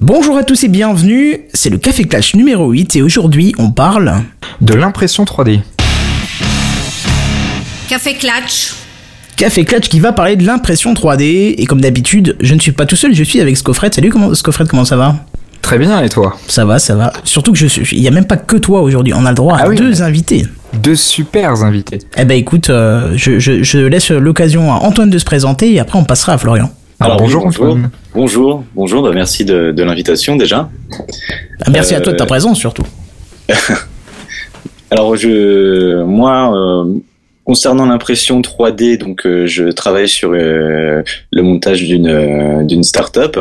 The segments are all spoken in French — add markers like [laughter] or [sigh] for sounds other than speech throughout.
Bonjour à tous et bienvenue, c'est le Café Clash numéro 8 et aujourd'hui on parle de l'impression 3D. Café Clutch. Café Clutch qui va parler de l'impression 3D et comme d'habitude je ne suis pas tout seul, je suis avec Scofred. Salut comment, Scofred, comment ça va? Très bien et toi? Ça va, ça va. Surtout que je suis, il n'y a même pas que toi aujourd'hui, on a le droit à Ah oui, deux mais- invités. Deux super invités. Eh ben écoute, euh, je, je- je laisse l'occasion à Antoine de se présenter et après on passera à Florian. Alors, Alors, bonjour bonjour. Antoine. Bonjour, bonjour, bah merci de, de l'invitation déjà. Ah, Merci à toi de ta Euh, présence surtout. [laughs] Alors je, moi, euh, concernant l'impression 3D, donc euh, je travaille sur euh, le montage d'une euh, d'une start-up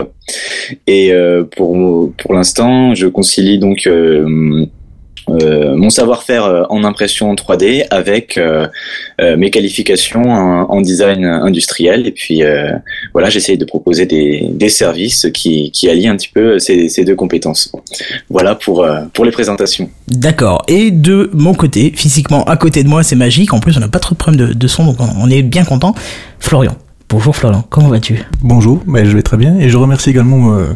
et euh, pour pour l'instant, je concilie donc mon savoir-faire euh, en impression 3D avec euh, euh, mes qualifications en, en design industriel et puis euh, voilà j'essaye de proposer des, des services qui, qui allient un petit peu ces, ces deux compétences voilà pour euh, pour les présentations D'accord. Et de mon côté, physiquement à côté de moi, c'est magique. En plus, on n'a pas trop de problème de, de son, donc on, est bien content. Florian. Bonjour Florian, comment vas-tu? Bonjour, ben, je vais très bien et je remercie également euh, euh,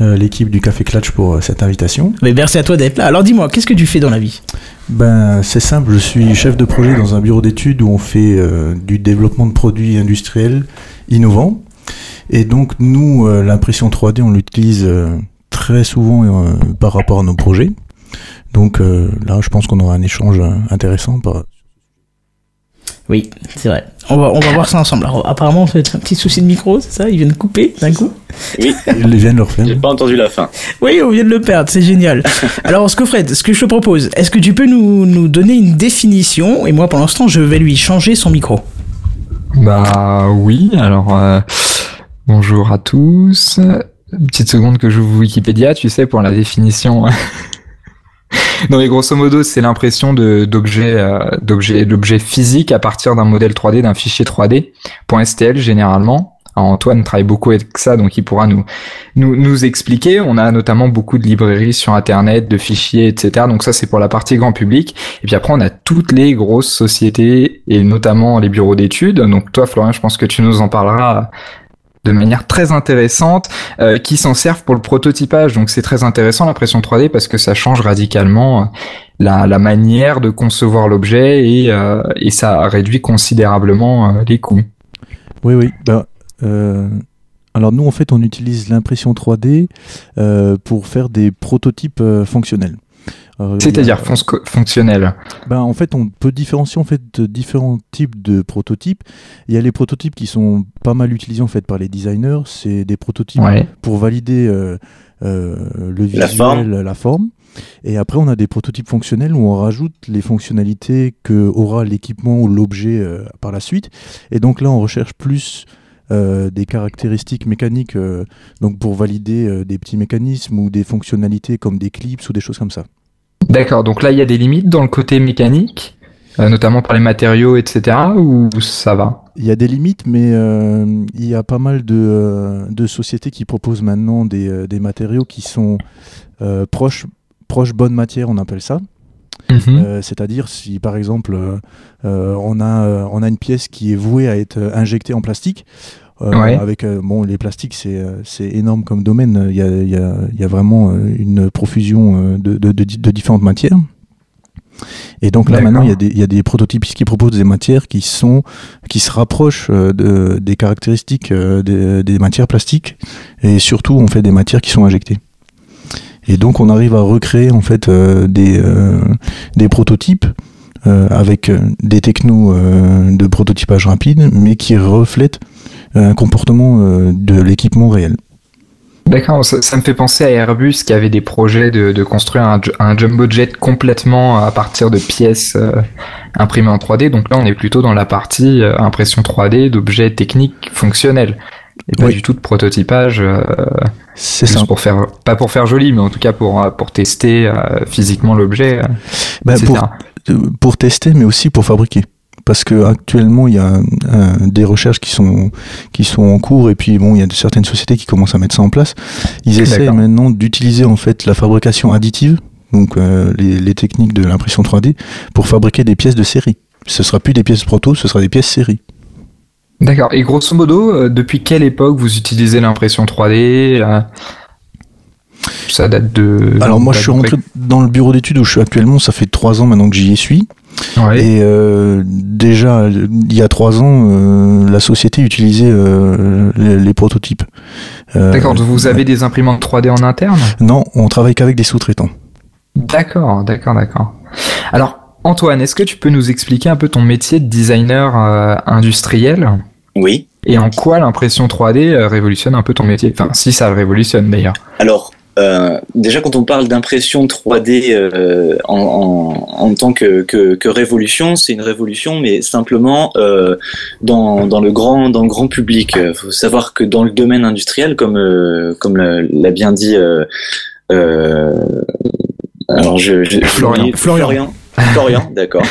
l'équipe du Café Clutch pour euh, cette invitation. Mais merci à toi d'être là. Alors dis-moi, qu'est-ce que tu fais dans la vie? Ben, c'est simple, je suis chef de projet dans un bureau d'études où on fait euh, du développement de produits industriels innovants. Et donc nous, euh, l'impression 3D, on l'utilise euh, très souvent euh, par rapport à nos projets. Donc euh, là, je pense qu'on aura un échange euh, intéressant. Par... Oui, c'est vrai. On va, on va voir ça ensemble. Alors apparemment, c'est un petit souci de micro, c'est ça? Ils viennent couper d'un coup? Oui Ils viennent leur faire. j'ai pas entendu la fin Oui, on vient de le perdre, c'est génial. [laughs] Alors Scofred, ce que je te propose, est-ce que tu peux nous, nous donner une définition? Et moi, pour l'instant, je vais lui changer son micro. Bah oui, alors euh, bonjour à tous. Une petite seconde que j'ouvre Wikipédia, tu sais, pour la définition. [laughs] non mais grosso modo, c'est l'impression de d'objets euh, d'objets d'objets physiques à partir d'un modèle 3D, d'un fichier 3D, .stl généralement. Antoine travaille beaucoup avec ça, donc il pourra nous, nous nous expliquer. On a notamment beaucoup de librairies sur Internet, de fichiers, etc. Donc ça, c'est pour la partie grand public. Et puis après, on a toutes les grosses sociétés et notamment les bureaux d'études. Donc toi, Florian, je pense que tu nous en parleras de manière très intéressante, euh, qui s'en servent pour le prototypage. Donc c'est très intéressant l'impression 3D parce que ça change radicalement euh, la, manière de concevoir l'objet et, euh, et ça réduit considérablement les coûts. Oui, oui. Ben, alors nous, en fait, on utilise l'impression 3D euh, pour faire des prototypes fonctionnels. C'est-à-dire fonc- fonctionnel. ben, en fait, on peut différencier en fait de différents types de prototypes. Il y a les prototypes qui sont pas mal utilisés en fait par les designers. C'est des prototypes Ouais. pour valider euh, euh, le visuel, La forme. la forme. Et après, on a des prototypes fonctionnels où on rajoute les fonctionnalités que aura l'équipement ou l'objet euh, par la suite. Et donc là, on recherche plus euh, des caractéristiques mécaniques, euh, donc pour valider euh, des petits mécanismes ou des fonctionnalités comme des clips ou des choses comme ça. D'accord, donc là il y a des limites dans le côté mécanique, euh, notamment par les matériaux, etc. Ou ça va? Il y a des limites, mais euh, il y a pas mal de, euh, de sociétés qui proposent maintenant des, des matériaux qui sont euh, proches, proches bonne matière, on appelle ça. Euh, C'est-à-dire si par exemple on, a, on a une pièce qui est vouée à être injectée en plastique. Euh, Ouais. Avec euh, bon les plastiques c'est euh, c'est énorme comme domaine. Il y a, il y a, il y a vraiment une profusion de, de, de, di- de différentes matières. Et donc là maintenant il y, a des, il y a des prototypes qui proposent des matières qui sont qui se rapprochent euh, de, des caractéristiques euh, des, des matières plastiques et surtout on fait des matières qui sont injectées. Et donc on arrive à recréer en fait euh, des, des prototypes avec euh, des technos euh, de prototypage rapide, mais qui reflètent un comportement euh, de l'équipement réel. D'accord, ça, ça me fait penser à Airbus qui avait des projets de, de construire un, un jumbo jet complètement à partir de pièces euh, imprimées en 3D. Donc là, on est plutôt dans la partie euh, impression 3D d'objets techniques fonctionnels et pas Oui. du tout de prototypage. euh, C'est ça. pour faire, pas pour faire joli, mais en tout cas pour euh, pour tester euh, physiquement l'objet, euh, Bah, pour, euh, pour tester, mais aussi pour fabriquer. Parce que actuellement, il y a euh, des recherches qui sont qui sont en cours et puis bon, il y a certaines sociétés qui commencent à mettre ça en place. Ils essaient maintenant d'utiliser en fait la fabrication additive, donc euh, les, les techniques de l'impression 3D, pour fabriquer des pièces de série. Ce sera plus des pièces proto, ce sera des pièces série. D'accord. Et grosso modo, euh, depuis quelle époque vous utilisez l'impression 3D euh, Ça date de. Alors moi, je suis rentré dans le bureau d'études où je suis actuellement. Ça fait trois ans maintenant que j'y suis. Ouais. Et euh, déjà, il y a trois ans, euh, la société utilisait euh, les, les prototypes. Euh, D'accord. donc Vous avez des imprimantes 3D en interne? Non, on travaille qu'avec des sous-traitants. D'accord, d'accord, d'accord. Alors, Antoine, est-ce que tu peux nous expliquer un peu ton métier de designer euh, industriel? Oui. et en quoi l'impression 3D euh, révolutionne un peu ton métier? Enfin, si ça le révolutionne d'ailleurs. Alors, euh, déjà quand on parle d'impression 3D euh, en, en, en tant que, que, que révolution, c'est une révolution, mais simplement euh, dans, dans le grand dans le grand public. Il faut savoir que dans le domaine industriel, comme euh, comme l'a bien dit. Euh, euh, alors je, je Florian. Florian. Florian, Florian, d'accord.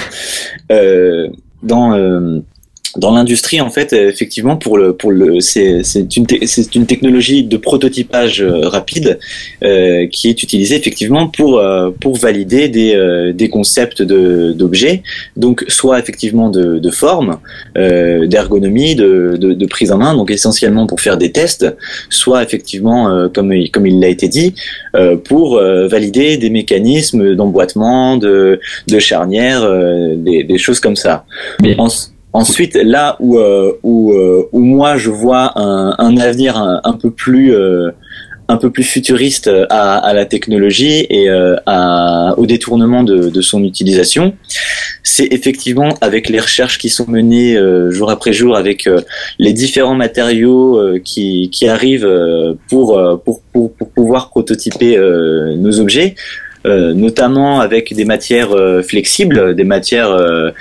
Euh, dans euh, dans l'industrie, en fait, euh, effectivement, pour le pour le c'est une c'est une technologie de prototypage euh, rapide euh, qui est utilisée effectivement pour euh, pour valider des euh, des concepts de d'objets, donc soit effectivement de de forme, d'ergonomie, de, de de prise en main, donc essentiellement pour faire des tests, soit effectivement comme comme il l'a été dit, pour valider des mécanismes d'emboîtement, de de charnière, des des choses comme ça. Ensuite, là où euh, où, euh, où moi je vois un, un avenir un, peu plus euh, un peu plus futuriste à, à la technologie et euh, à, au détournement de, de son utilisation, c'est effectivement avec les recherches qui sont menées euh, jour après jour avec euh, les différents matériaux euh, qui, qui arrivent euh, pour, euh, pour, pour, pour pouvoir prototyper euh, nos objets, euh, notamment avec des matières euh, flexibles, des matières euh,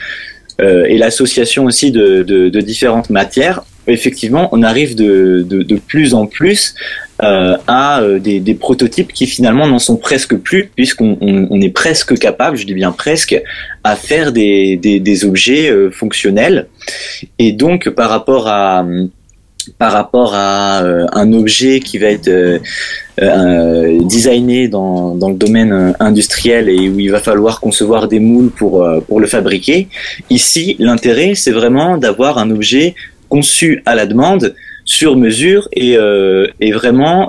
euh, et l'association aussi de, de, de différentes matières. Effectivement, on arrive de, de, plus en plus euh, à euh, des, des prototypes qui finalement n'en sont presque plus, puisqu'on on, on est presque capable, je dis bien presque, à faire des, des, des objets euh, fonctionnels. Et donc, par rapport à par rapport à euh, un objet qui va être euh, euh, designé dans, dans le domaine euh, industriel et où il va falloir concevoir des moules pour, euh, pour le fabriquer. Ici, l'intérêt, c'est vraiment d'avoir un objet conçu à la demande, sur mesure et, euh, et vraiment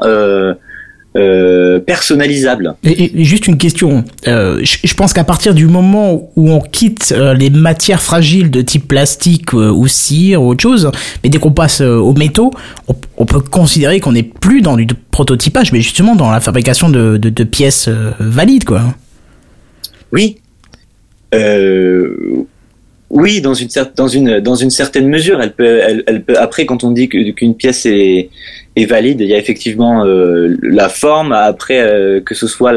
euh, personnalisable. Et, et juste une question. Euh, je, je pense qu'à partir du moment où on quitte euh, les matières fragiles de type plastique ou cire ou autre chose, mais dès qu'on passe aux métaux, on, on peut considérer qu'on n'est plus dans du prototypage, mais justement dans la fabrication de, de, de pièces valides, quoi. Oui. Oui, dans une, dans, une, dans une certaine mesure, elle peut, elle, elle peut. Après, quand on dit qu'une pièce est, est valide, il y a effectivement euh, la forme. Après, euh, que ce soit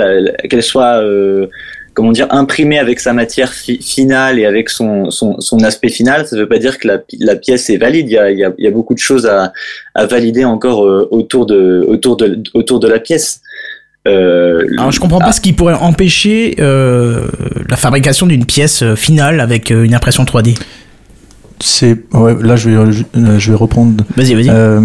qu'elle soit, euh, comment dire, imprimée avec sa matière fi- finale et avec son, son, son aspect final, ça ne veut pas dire que la, pi- la pièce est valide. Il y a, il y a, il y a beaucoup de choses à, à valider encore euh, autour de, autour de, autour de la pièce. Euh, Alors je comprends pas ce qui pourrait empêcher euh, la fabrication d'une pièce finale avec une impression 3D. C'est ouais, là je vais je vais reprendre. Vas-y, vas-y. Euh,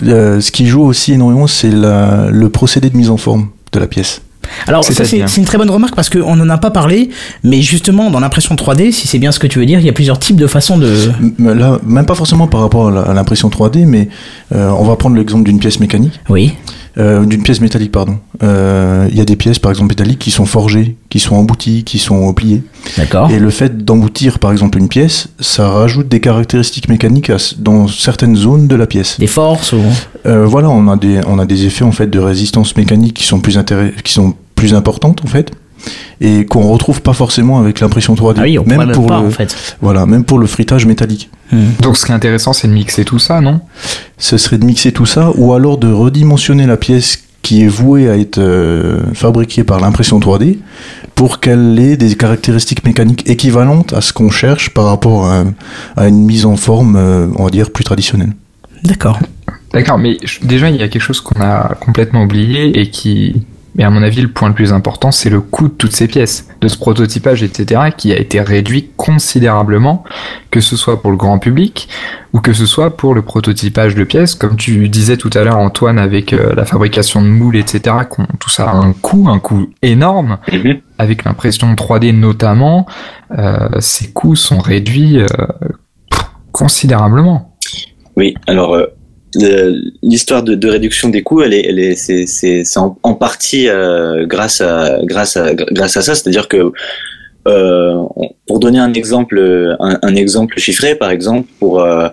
ce qui joue aussi énormément, c'est le procédé de mise en forme de la pièce. Alors ça c'est une très bonne remarque parce qu'on n'en a pas parlé, mais justement dans l'impression 3D, si c'est bien ce que tu veux dire, il y a plusieurs types de façons de... Là, même pas forcément par rapport à l'impression 3D, mais euh, on va prendre l'exemple d'une pièce mécanique, Oui. Euh, d'une pièce métallique, pardon. Euh, Il y a des pièces, par exemple métalliques, qui sont forgées, qui sont embouties, qui sont pliées. D'accord. Et le fait d'emboutir, par exemple, une pièce, ça rajoute des caractéristiques mécaniques à dans certaines zones de la pièce. Des forces ou... Euh, voilà, on a des on a des effets en fait de résistance mécanique qui sont plus qui sont plus importantes en fait et qu'on retrouve pas forcément avec l'impression 3D. Ah oui, on même même pour pas le en fait. voilà, même pour le frittage métallique. Hmm. Donc ce qui est intéressant, c'est de mixer tout ça, non? Ce serait de mixer tout ça ou alors de redimensionner la pièce qui est vouée à être euh, fabriquée par l'impression 3D pour qu'elle ait des caractéristiques mécaniques équivalentes à ce qu'on cherche par rapport à, à une mise en forme, euh, on va dire, plus traditionnelle. D'accord. D'accord, mais déjà, il y a quelque chose qu'on a complètement oublié et qui, mais à mon avis, le point le plus important, c'est le coût de toutes ces pièces, de ce prototypage, etc., qui a été réduit considérablement, que ce soit pour le grand public ou que ce soit pour le prototypage de pièces. Comme tu disais tout à l'heure, Antoine, avec euh, la fabrication de moules, etc., tout ça a un coût, un coût énorme. Avec l'impression 3D notamment, euh, ces coûts sont réduits euh, considérablement. Oui, alors l'histoire de, de, réduction des coûts, elle est, elle est, c'est, c'est, en, en, partie euh, grâce à, grâce à, grâce à ça. C'est-à-dire que euh, pour donner un exemple, un, un, exemple chiffré, par exemple, pour euh,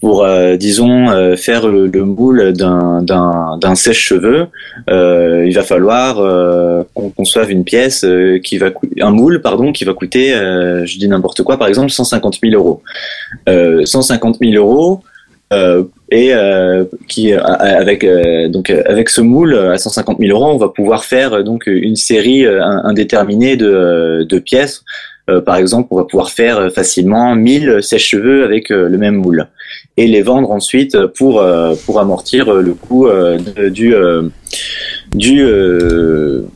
pour euh, disons euh, faire le, le moule d'un d'un d'un sèche-cheveux, euh, il va falloir qu'on conçoive une pièce qui va un moule pardon qui va coûter, je dis n'importe quoi, par exemple 150 000 euros. 150 000 euros et qui avec donc avec ce moule à 150 000 euros, on va pouvoir faire donc une série indéterminée de de pièces euh, par exemple, on va pouvoir faire euh, facilement 1000 sèche-cheveux avec euh, le même moule et les vendre ensuite pour pour amortir le coût du du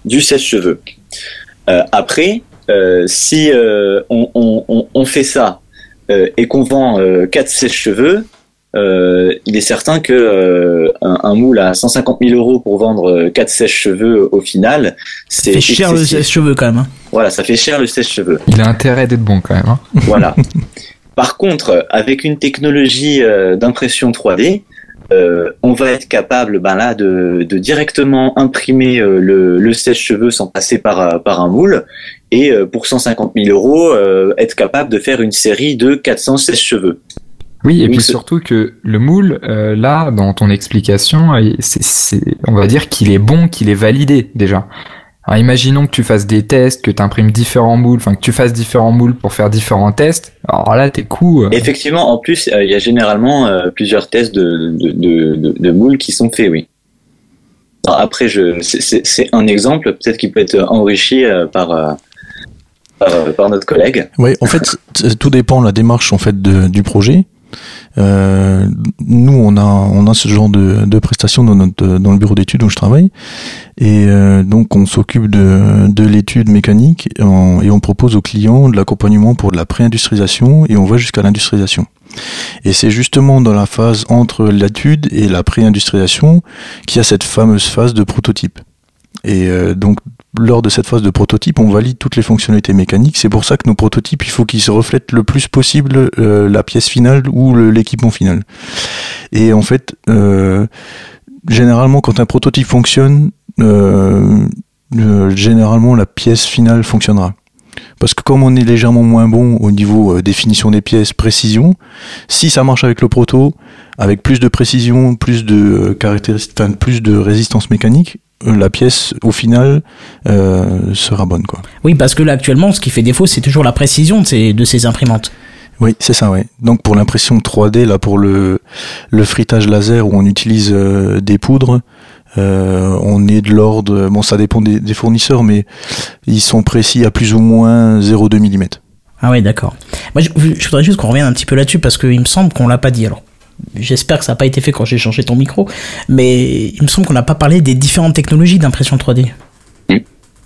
du sèche-cheveux. après, si on, on, on, fait ça et qu'on vend 4 sèche-cheveux, euh, il est certain que euh, un, moule à 150 000 euros pour vendre 4 sèches-cheveux au final, c'est cher le sèche-cheveux quand même. Hein. Voilà, ça fait cher le sèche-cheveux. Il a intérêt d'être bon quand même. Hein. [laughs] Voilà. Par contre, avec une technologie euh, d'impression 3D, on va être capable ben là de, de directement imprimer le, le sèche-cheveux sans passer par, par un moule et pour 150 000 euros être capable de faire une série de 400 sèche-cheveux. Oui, et puis surtout que le moule, euh, là, dans ton explication, c'est, on va dire qu'il est bon, qu'il est validé déjà. Alors imaginons que tu fasses des tests, que tu imprimes différents moules, enfin que tu fasses différents moules pour faire différents tests. Alors là, t'es cool. Euh. Effectivement, en plus, euh, il y a généralement plusieurs tests de, de, de, de, moules qui sont faits, oui. après, je, c'est, un exemple, peut-être qu'il peut être enrichi par, par, notre collègue. Oui, en fait, tout dépend de la démarche en fait du projet. Euh, nous, on a, on a ce genre de, de prestations dans, notre, dans le bureau d'études où je travaille. Et euh, donc, on s'occupe de, de l'étude mécanique et on, propose aux clients de l'accompagnement pour de la pré-industrialisation et on va jusqu'à l'industrialisation. Et c'est justement dans la phase entre l'étude et la pré-industrialisation qu'il y a cette fameuse phase de prototype. Et euh, donc lors de cette phase de prototype, on valide toutes les fonctionnalités mécaniques. C'est pour ça que nos prototypes, il faut qu'ils se reflètent le plus possible euh, la pièce finale ou l'équipement final. Et en fait, euh, généralement, quand un prototype fonctionne, euh, généralement la pièce finale fonctionnera. Parce que comme on est légèrement moins bon au niveau définition des pièces, précision, si ça marche avec le proto, avec plus de précision, plus de caractéristiques, plus de résistance mécanique, la pièce au final euh, sera bonne quoi. Oui, parce que là actuellement, ce qui fait défaut, c'est toujours la précision de ces, de ces imprimantes. Oui, c'est ça, oui. Donc pour l'impression 3D, là pour le, le frittage laser où on utilise euh, des poudres, euh, on est de l'ordre, bon ça dépend des, fournisseurs, mais ils sont précis à plus ou moins 0,2 mm. Ah oui, d'accord. Moi je, je voudrais juste qu'on revienne un petit peu là-dessus parce qu'il me semble qu'on l'a pas dit alors. J'espère que ça n'a pas été fait quand j'ai changé ton micro, mais il me semble qu'on n'a pas parlé des différentes technologies d'impression 3D.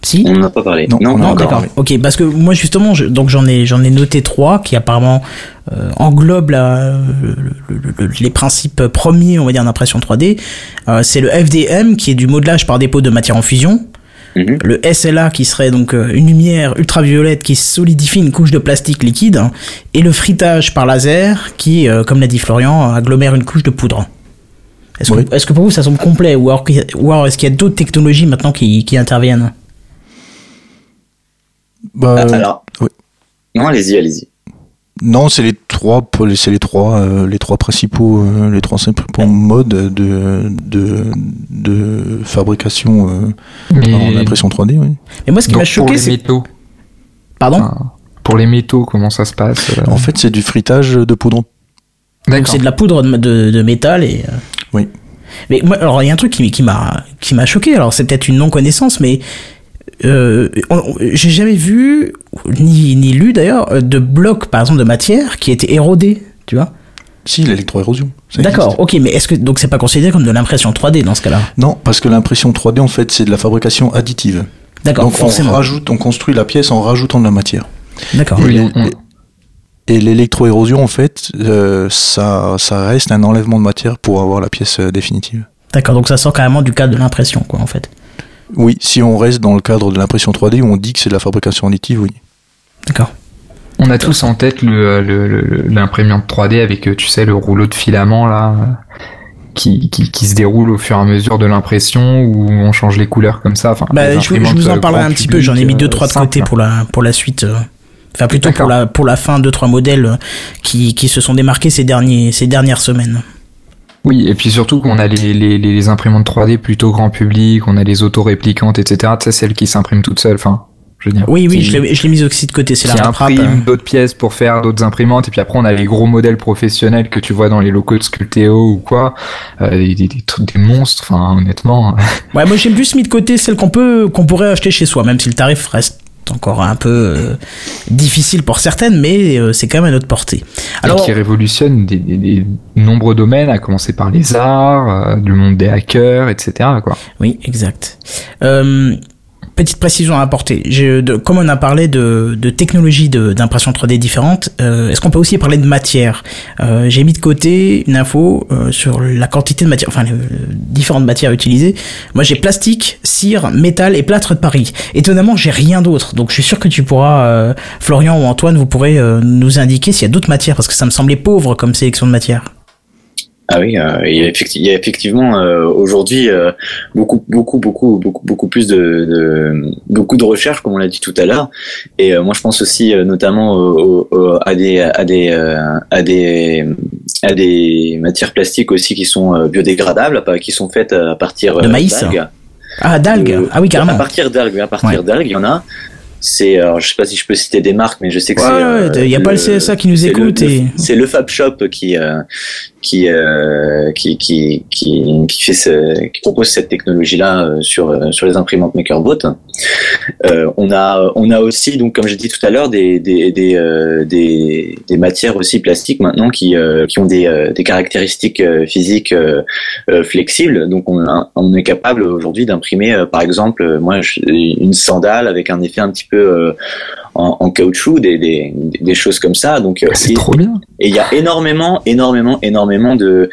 Si? On n'a pas parlé. Non, non, d'accord. Ok, parce que moi justement, donc j'en ai j'en ai noté trois qui apparemment euh, englobent les principes premiers, on va dire, d'impression 3D. Euh, c'est le FDM qui est du modelage par dépôt de matière en fusion. Mhm. Le SLA qui serait donc euh, une lumière ultraviolette qui solidifie une couche de plastique liquide et le frittage par laser qui, euh, comme l'a dit Florian, agglomère une couche de poudre. Est-ce que, pour vous ça semble complet ou alors, est-ce qu'il y a d'autres technologies maintenant qui, interviennent? Bah, ah, non, allez-y, allez-y. Non, c'est les trois, c'est les trois, euh, les trois principaux, euh, les trois principaux modes de de, de fabrication euh, en impression 3D. Oui. Mais moi, ce qui m'a choqué, c'est métaux. Pardon. pour les métaux, comment ça se passe En fait, c'est du fritage de poudre. Donc c'est de la poudre de, de, métal et. Oui. Mais moi, alors il y a un truc qui, qui m'a qui m'a choqué. Alors c'est peut-être une non connaissance, mais euh, j'ai jamais vu, ni, ni lu d'ailleurs, de blocs, par exemple, de matière qui étaient érodés, tu vois Si, l'électroérosion. D'accord, ok, mais est-ce que donc c'est pas considéré comme de l'impression 3D dans ce cas-là? Non, parce que l'impression 3D en fait c'est de la fabrication additive. D'accord, donc forcément. on rajoute, on construit la pièce en rajoutant de la matière. D'accord. Et, l'électroérosion en fait, euh, ça, ça reste un enlèvement de matière pour avoir la pièce euh, définitive. D'accord, donc ça sort carrément du cadre de l'impression, quoi, en fait. Oui, si on reste dans le cadre de l'impression 3D où on dit que c'est de la fabrication additive, oui. D'accord. On a tous en tête l'imprimante le, 3D avec, euh, tu sais, le rouleau de filament là, qui, qui, qui se déroule au fur et à mesure de l'impression où on change les couleurs comme ça. Enfin, Bah, je, vous en euh, parlerai un petit peu, j'en ai mis deux euh, trois de côté pour la pour la suite. euh. Enfin plutôt pour la pour la fin deux trois modèles euh, qui qui se sont démarqués ces derniers ces dernières semaines. Oui, et puis surtout qu'on a les, les, les imprimantes 3D plutôt grand public, on a les auto-réplicantes, etc. Tu sais, celles qui s'impriment toutes seules, enfin, je veux dire. Oui oui, qui- je l'ai je l'ai mis aussi de côté, c'est la euh. d'autres pièces pour faire d'autres imprimantes et puis après on a les gros modèles professionnels que tu vois dans les locaux de Sculpteo ou quoi euh, des, des, des des monstres enfin honnêtement Ouais, moi j'ai plus mis de côté celle qu'on peut qu'on pourrait acheter chez soi, même si le tarif reste encore un peu euh, difficile pour certaines, mais euh, c'est quand même à notre portée. Alors et qui révolutionne des, des, des nombreux domaines à commencer par les arts euh, du monde des hackers etc quoi Oui, exact. Petite précision à apporter. De, comme on a parlé de, de technologies d'impression 3D différentes, euh, est-ce qu'on peut aussi parler de matière? Euh, J'ai mis de côté une info euh, sur la quantité de matière, enfin les, euh, différentes matières utilisées. Moi, j'ai plastique, cire, métal et plâtre de Paris. Étonnamment, j'ai rien d'autre. Donc, je suis sûr que tu pourras, euh, Florian ou Antoine, vous pourrez euh, nous indiquer s'il y a d'autres matières, parce que ça me semblait pauvre comme sélection de matières. Ah oui, euh, il, y a effecti- il y a effectivement euh, aujourd'hui euh, beaucoup, beaucoup, beaucoup, beaucoup, beaucoup plus de, de beaucoup de recherches, comme on l'a dit tout à l'heure. Et euh, moi, je pense aussi euh, notamment au- au- au- à des, à des, euh, à des, à des matières plastiques aussi qui sont euh, biodégradables, à- qui sont faites à partir De euh, maïs. d'algues. Ah, d'algues. Euh, ah oui, À carrément. partir d'algues, à partir Ouais. d'algues, il y en a. C'est, alors, je sais pas si je peux citer des marques, mais je sais que Ouais, c'est. ouais, euh, il y a pas le CSA qui nous écoute le- et- C'est le Fab Shop qui, euh, qui, euh, qui, qui, qui, qui fait ce, qui propose cette technologie-là euh, sur, euh, sur les imprimantes MakerBot. Euh, on a, on a aussi, donc, comme j'ai dit tout à l'heure, des, des, des, euh, des, des matières aussi plastiques maintenant qui, euh, qui ont des, des caractéristiques physiques flexibles. Donc, on, on est capable aujourd'hui d'imprimer, par exemple, moi, une sandale avec un effet un petit peu en, en caoutchouc, des, des, des choses comme ça. Donc, euh, c'est et- trop bien et il y a énormément, énormément, énormément de,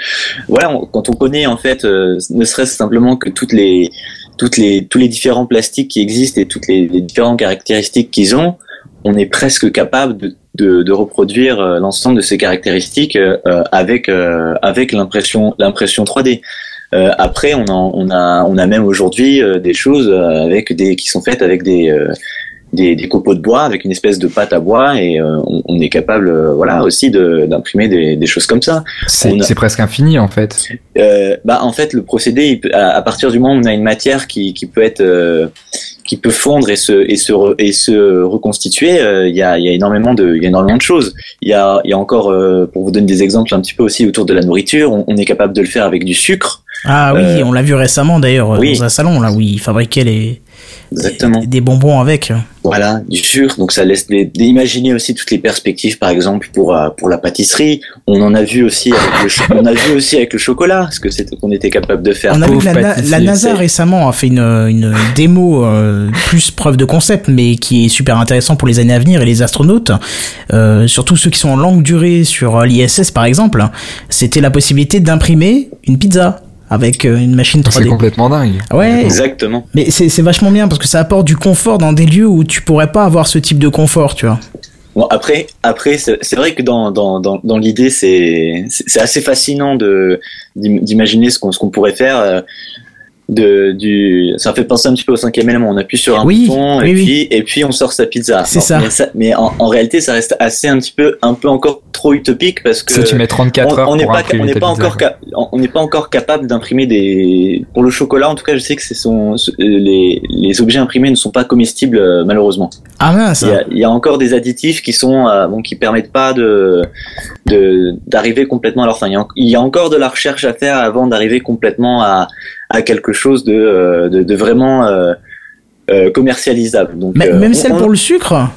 voilà, on- quand on connaît en fait, euh, ne serait-ce simplement que toutes les, toutes les, tous les différents plastiques qui existent et toutes les, les différentes caractéristiques qu'ils ont, on est presque capable de, de, de reproduire euh, l'ensemble de ces caractéristiques euh, euh, avec, euh, avec l'impression, l'impression 3D. Euh, après, on, en- on a, on a même aujourd'hui euh, des choses euh, avec des, qui sont faites avec des, euh, des, des copeaux de bois avec une espèce de pâte à bois et euh, on, on est capable euh, voilà aussi de- d'imprimer des, des choses comme ça. C'est a- presque infini en fait. Euh, bah en fait le procédé il peut- à, à partir du moment où on a une matière qui, qui peut être euh, qui peut fondre et se et se re- et se reconstituer euh, il y a il y a énormément de il y a énormément de choses. Il y a il y a encore euh, pour vous donner des exemples un petit peu aussi autour de la nourriture on, on est capable de le faire avec du sucre. Ah oui, Euh, on l'a vu récemment d'ailleurs oui. dans un salon là où ils fabriquaient les exactement des bonbons avec. Voilà, du sucre. Donc ça laisse des- des- imaginer aussi toutes les perspectives, par exemple pour euh, pour la pâtisserie. On en a vu aussi avec le on a vu aussi avec le chocolat, ce que c'était qu'on était capable de faire. On a vu que la, Na- pâtissier, la NASA récemment a fait une, une démo euh, plus preuve de concept, mais qui est super intéressant pour les années à venir et les astronautes, euh, surtout ceux qui sont en longue durée sur l'ISS par exemple. C'était la possibilité d'imprimer une pizza avec euh, une machine c'est 3D. complètement dingue Ouais, Exactement. mais c'est c'est vachement bien parce que ça apporte du confort dans des lieux où tu pourrais pas avoir ce type de confort, tu vois. Bon après après c'est c'est vrai que dans dans dans, dans l'idée c'est c'est c'est assez fascinant d'imaginer ce qu'on ce qu'on pourrait faire. Euh, de du ça fait penser un petit peu au cinquième élément on appuie sur un Oui, bouton oui, et oui. puis et puis on sort sa pizza C'est ça. mais, mais en, en réalité ça reste assez un petit peu un peu encore trop utopique parce que ça tu mets 34 on- heures on n'est pas on n'est pas pizza, encore on n'est pas encore capable d'imprimer des pour le chocolat en tout cas je sais que c'est son ce- les les objets imprimés ne sont pas comestibles euh, malheureusement Ah mince. il y a, il y a encore des additifs qui sont euh, bon qui permettent pas de de d'arriver complètement à leur fin il y, a, il y a encore de la recherche à faire avant d'arriver complètement à à quelque chose de euh, de, de vraiment euh, euh, commercialisable donc Mais- euh, même on- celle on- pour le sucre?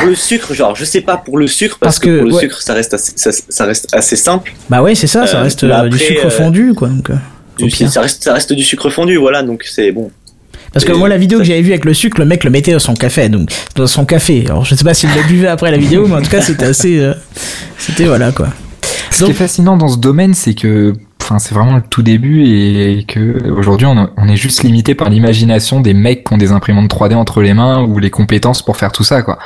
Pour le sucre genre je sais pas pour le sucre parce, Parce que, que, pour le ouais. sucre ça reste assez, ça, ça reste assez simple Bah ouais, c'est ça, ça reste du sucre fondu, quoi. Donc, Du- ça reste ça reste du sucre fondu voilà donc c'est bon Parce que moi, la vidéo que j'avais vue avec le sucre, le mec le mettait dans son café, donc dans son café. Alors, je sais pas s'il le buvait [laughs] après la vidéo, mais en tout cas, c'était assez, euh, c'était voilà quoi. Ce qui est fascinant dans ce domaine, c'est que, enfin, c'est vraiment le tout début et que aujourd'hui, on, on est juste limité par l'imagination des mecs qui ont des imprimantes 3D entre les mains ou les compétences pour faire tout ça, quoi.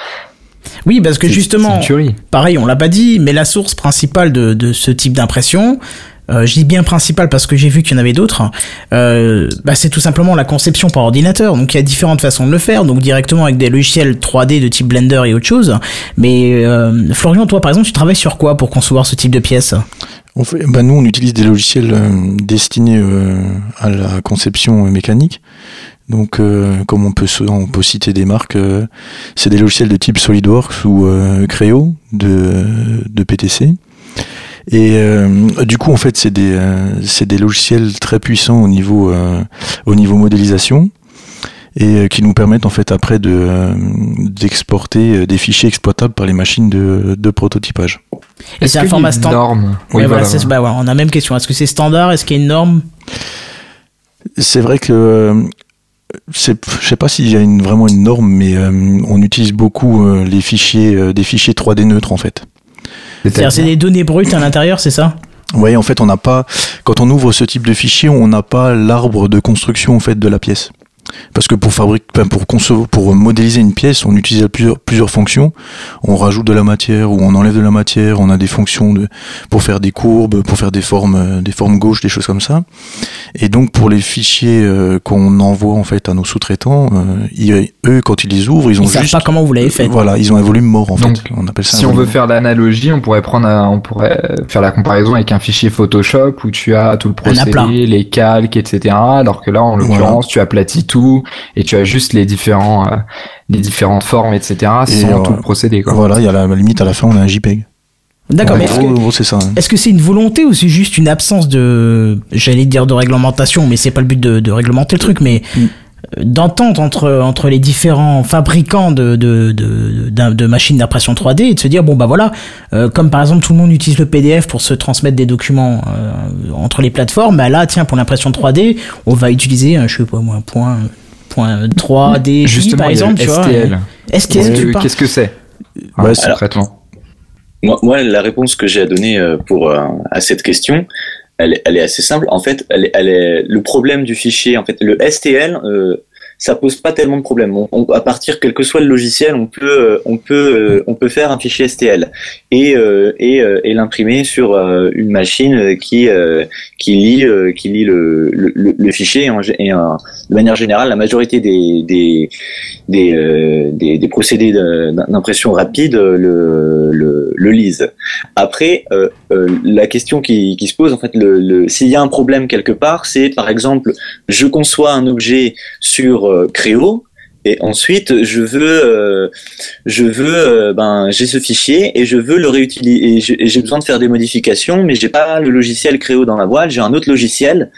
Oui, parce que justement, pareil, on l'a pas dit, mais la source principale de, de ce type d'impression, euh, je dis bien principal parce que j'ai vu qu'il y en avait d'autres, euh, bah, c'est tout simplement la conception par ordinateur. Donc il y a différentes façons de le faire, donc directement avec des logiciels 3D de type Blender et autre chose. Mais euh, Florian, toi par exemple, tu travailles sur quoi pour concevoir ce type de pièces fait, bah nous, on utilise des logiciels euh, destinés euh, à la conception mécanique. Donc, euh, comme on peut, on peut citer des marques, c'est des logiciels de type SolidWorks ou Creo de, de PTC. Et du coup, en fait, c'est des, des logiciels très puissants au niveau, au niveau modélisation et qui nous permettent en fait après de d'exporter des fichiers exploitables par les machines de, de prototypage. Et c'est un format standard. Oui, voilà, bah, on a même question. Est-ce que c'est standard? Est-ce qu'il y a une norme? C'est vrai que je sais pas s'il y a une, vraiment une norme, mais euh, on utilise beaucoup euh, les fichiers, euh, des fichiers 3D neutres en fait. C'est-à-dire c'est des données brutes à l'intérieur, c'est ça? Oui, en fait, on n'a pas. Quand on ouvre ce type de fichier, on n'a pas l'arbre de construction en fait de la pièce. Parce que pour fabriquer, pour concevoir, pour modéliser une pièce, on utilise plusieurs, plusieurs fonctions. On rajoute de la matière ou on enlève de la matière. On a des fonctions de, pour faire des courbes, pour faire des formes, euh, des formes gauches, des choses comme ça. Et donc pour les fichiers euh, qu'on envoie en fait à nos sous-traitants, euh, eux quand ils les ouvrent, ils ont ils juste. savent pas comment vous l'avez fait. Voilà, ils ont un volume mort en donc, fait. On appelle ça. Si on veut faire l'analogie, on pourrait prendre, on pourrait faire la comparaison avec un fichier Photoshop où tu as tout le procédé, les calques, etc. Alors que là, en l'occurrence, tu aplatis tout et tu as juste les différents euh, les différentes formes etc sans tout le procédé quoi. voilà il y a la limite à la fin on a un JPEG D'accord, mais est-ce ça, hein. que c'est une volonté ou c'est juste une absence de, j'allais dire de réglementation, mais c'est pas le but de, de réglementer le truc, mais mm. d'entente entre entre les différents fabricants de de de, de machines d'impression 3D et de se dire bon bah voilà, euh, comme par exemple tout le monde utilise le PDF pour se transmettre des documents euh, entre les plateformes, bah là tiens pour l'impression 3D, on va utiliser je sais pas moi un point 3D Justement, par exemple, tu STL. STL, Qu'est-ce que c'est ouais, moi, moi, la réponse que j'ai à donner euh, pour euh, à cette question, elle, elle, est assez simple. En fait, elle, elle est le problème du fichier. En fait, le STL, euh, ça pose pas tellement de problèmes. À partir quel que soit le logiciel, on peut euh, on peut euh, on peut faire un fichier STL et euh, et, et l'imprimer sur une machine qui qui lit qui lit le, le, fichier de manière générale la majorité des des des, des, procédés d'impression rapide le, le, lisent. Après la question qui, qui se pose en fait le, s'il y a un problème quelque part, c'est par exemple je conçois un objet sur euh, Créo. Et ensuite, je veux, euh, je veux, euh, ben, j'ai ce fichier et je veux le réutiliser. J'ai besoin de faire des modifications, mais j'ai pas le logiciel Créo dans la voile. J'ai un autre logiciel.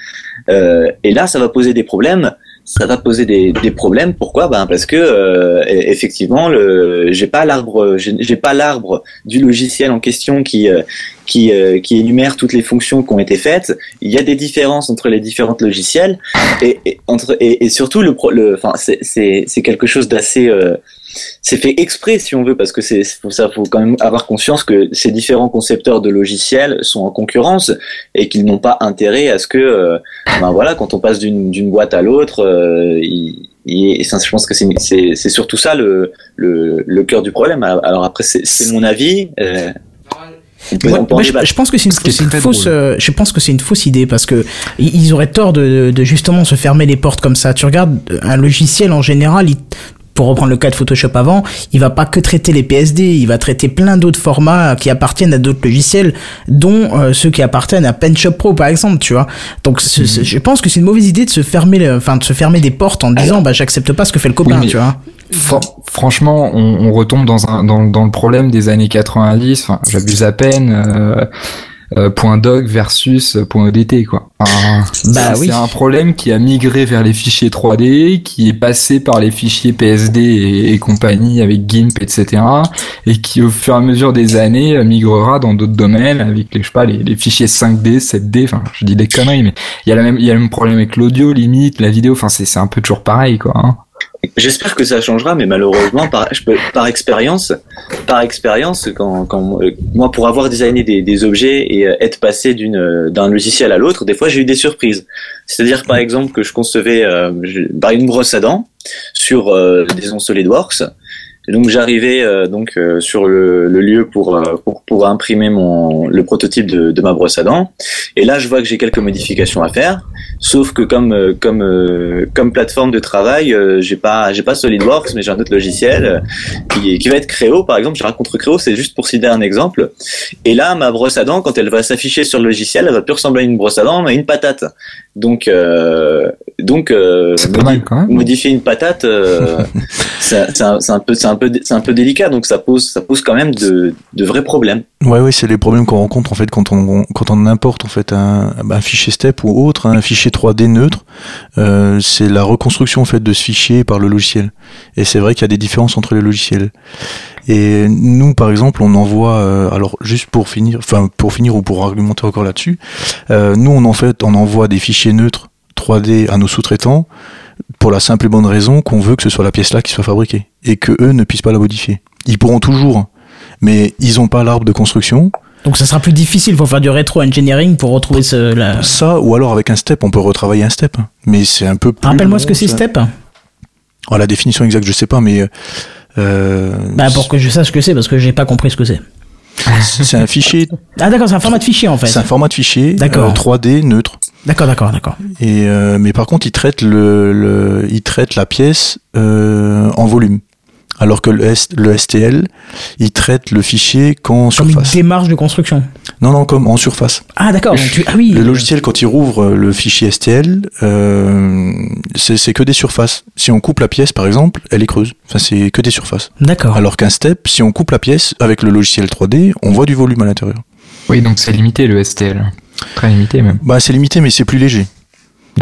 et là, ça va poser des problèmes ça va poser des, problèmes. Pourquoi? Ben parce que euh, effectivement, j'ai pas l'arbre, j'ai pas l'arbre du logiciel en question qui euh, qui, euh, qui énumère toutes les fonctions qui ont été faites. Il y a des différences entre les différents logiciels et entre et, et, surtout le, le enfin c'est quelque chose d'assez c'est fait exprès si on veut parce que c'est pour ça faut quand même avoir conscience que ces différents concepteurs de logiciels sont en concurrence et qu'ils n'ont pas intérêt à ce que euh, ben voilà quand on passe d'une boîte à l'autre euh, et ça, je pense que c'est surtout ça le, le, le cœur du problème. Alors après c'est mon avis euh, je, pense que c'est une, fausse. je pense que c'est une fausse idée parce que ils auraient tort de, de, justement se fermer les portes comme ça. Tu regardes un logiciel en général, il, pour reprendre le cas de Photoshop avant, il va pas que traiter les PSD, il va traiter plein d'autres formats qui appartiennent à d'autres logiciels, dont euh, ceux qui appartiennent à PenShop Pro par exemple, tu vois. Donc mhm. je pense que c'est une mauvaise idée de se fermer, enfin de se fermer des portes en disant bah j'accepte pas ce que fait le copain, tu vois. franchement, on, on, retombe dans un dans, dans le problème des années 90. Enfin, j'abuse à peine. Euh, point .doc versus point .odt quoi. bah c'est un problème qui a migré vers les fichiers 3D, qui est passé par les fichiers PSD et, compagnie avec GIMP etc. et qui au fur et à mesure des années euh, migrera dans d'autres domaines avec les je sais pas les, les, fichiers 5D, 7D. Enfin je dis des conneries mais il y a la même il y a le même problème avec l'audio limite, la vidéo. Enfin c'est c'est un peu toujours pareil quoi. Hein. J'espère que ça changera, mais malheureusement, par, je peux, par expérience, par expérience, quand, quand euh, moi, pour avoir designé des, des objets et euh, être passé d'une euh, d'un logiciel à l'autre, des fois, j'ai eu des surprises. C'est-à-dire, par exemple, que je concevais euh, une brosse à dents sur euh, des SolidWorks. Donc j'arrivais euh, donc euh, sur le, le lieu pour, euh, pour pour imprimer mon le prototype de, de ma brosse à dents. Et là, je vois que j'ai quelques modifications à faire. Sauf que comme euh, comme euh, comme plateforme de travail, euh, j'ai pas j'ai pas SolidWorks, mais j'ai un autre logiciel euh, qui qui va être Creo par exemple. Je raconte Creo, c'est juste pour citer un exemple. Et là, ma brosse à dents, quand elle va s'afficher sur le logiciel, elle va plus ressembler à une brosse à dents, mais à une patate. Donc euh, donc euh, mal modifier une patate, euh, [laughs] c'est un, un peu, c'est c'est un peu délicat. Donc ça pose, ça pose quand même de, vrais problèmes. Ouais, ouais, c'est les problèmes qu'on rencontre en fait quand on importe en fait un, fichier STEP ou autre, un fichier 3D neutre. Euh, c'est la reconstruction en fait de ce fichier par le logiciel. Et c'est vrai qu'il y a des différences entre les logiciels. Et nous, par exemple, on envoie, euh, alors juste pour finir, enfin pour finir ou pour argumenter encore là-dessus, euh, nous en fait, on envoie des fichiers neutres 3D à nos sous-traitants pour la simple et bonne raison qu'on veut que ce soit la pièce là qui soit fabriquée et que eux ne puissent pas la modifier. Ils pourront toujours, mais ils ont pas l'arbre de construction. Donc ça sera plus difficile, faut faire du rétro-engineering pour retrouver ce... La... Ça, ou alors avec un step, on peut retravailler un step. Mais c'est un peu plus. Rappelle-moi ce que c'est. Step Oh, la définition exacte, je sais pas, mais. Euh, Bah pour que je sache ce que c'est, parce que j'ai pas compris ce que c'est. [laughs] c'est un fichier, Ah d'accord, c'est un format de fichier en fait. c'est un format de fichier D'accord. euh, 3D neutre. D'accord, d'accord, d'accord. Et euh, mais par contre, il traite le, le il traite la pièce euh, en volume, alors que le, S- le STL, il traite le fichier qu'en Comme une surface. démarche de construction. Non, non, comme en surface. Ah d'accord, tu... Ah oui Le logiciel, quand il rouvre euh, le fichier STL, euh, c'est c'est que des surfaces. Si on coupe la pièce, par exemple, elle est creuse. Enfin, c'est que des surfaces. D'accord. Alors qu'un step, si on coupe la pièce avec le logiciel 3D, on voit du volume à l'intérieur. Oui, donc c'est limité le STL. Très limité même. Bah, c'est limité, mais c'est plus léger.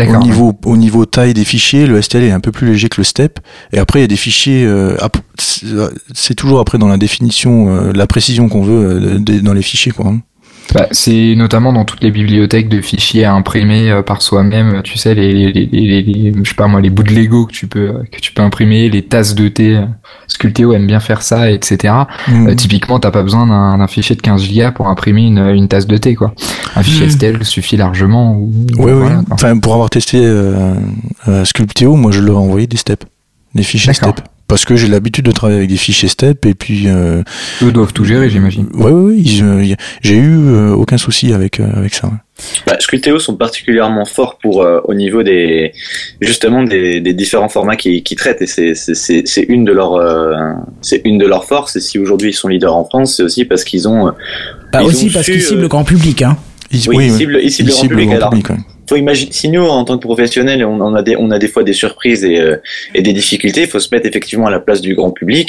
Au niveau, au niveau taille des fichiers, le STL est un peu plus léger que le step. Et après, il y a des fichiers. euh, ap- c'est- c'est toujours après dans la définition, euh, la précision qu'on veut euh, de- dans les fichiers, quoi. hein. Bah, c'est notamment dans toutes les bibliothèques de fichiers à imprimer euh, par soi-même. Tu sais, les, les, les, les- les- je sais pas moi, les bouts de Lego que tu peux euh, que tu peux imprimer, les tasses de thé. euh, Sculpteo aime bien faire ça, etc. Mm. Euh, typiquement, t'as pas besoin d'un d'un fichier de 15 gigas pour imprimer une, une tasse de thé, quoi. Un fichier Mm. STL suffit largement. Ou, Oui, voilà, oui. Enfin, pour avoir testé euh, euh, Sculpteo, moi, je leur ai envoyé des steps, des fichiers steps. Parce que j'ai l'habitude de travailler avec des fichiers step et puis euh, Eux doivent tout gérer, j'imagine. ouais ouais, ouais, euh, j'ai eu euh, aucun souci avec euh, avec ça. ouais. Bah, Sculpteo sont particulièrement forts pour euh, au niveau des justement des, des différents formats qu'ils qui traitent et c'est c'est une de leurs euh, c'est une de leurs forces et si aujourd'hui ils sont leaders en France c'est aussi parce qu'ils ont euh, Bah, ils aussi ont parce qu'ils ciblent euh, le grand public. Hein. Ils, oui, ils ciblent ils ciblent Ils le grand ciblent le public. grand Alors, public, ouais. Faut imaginer si nous en tant que professionnels on, on a des on a des fois des surprises et euh, et des difficultés il faut se mettre effectivement à la place du grand public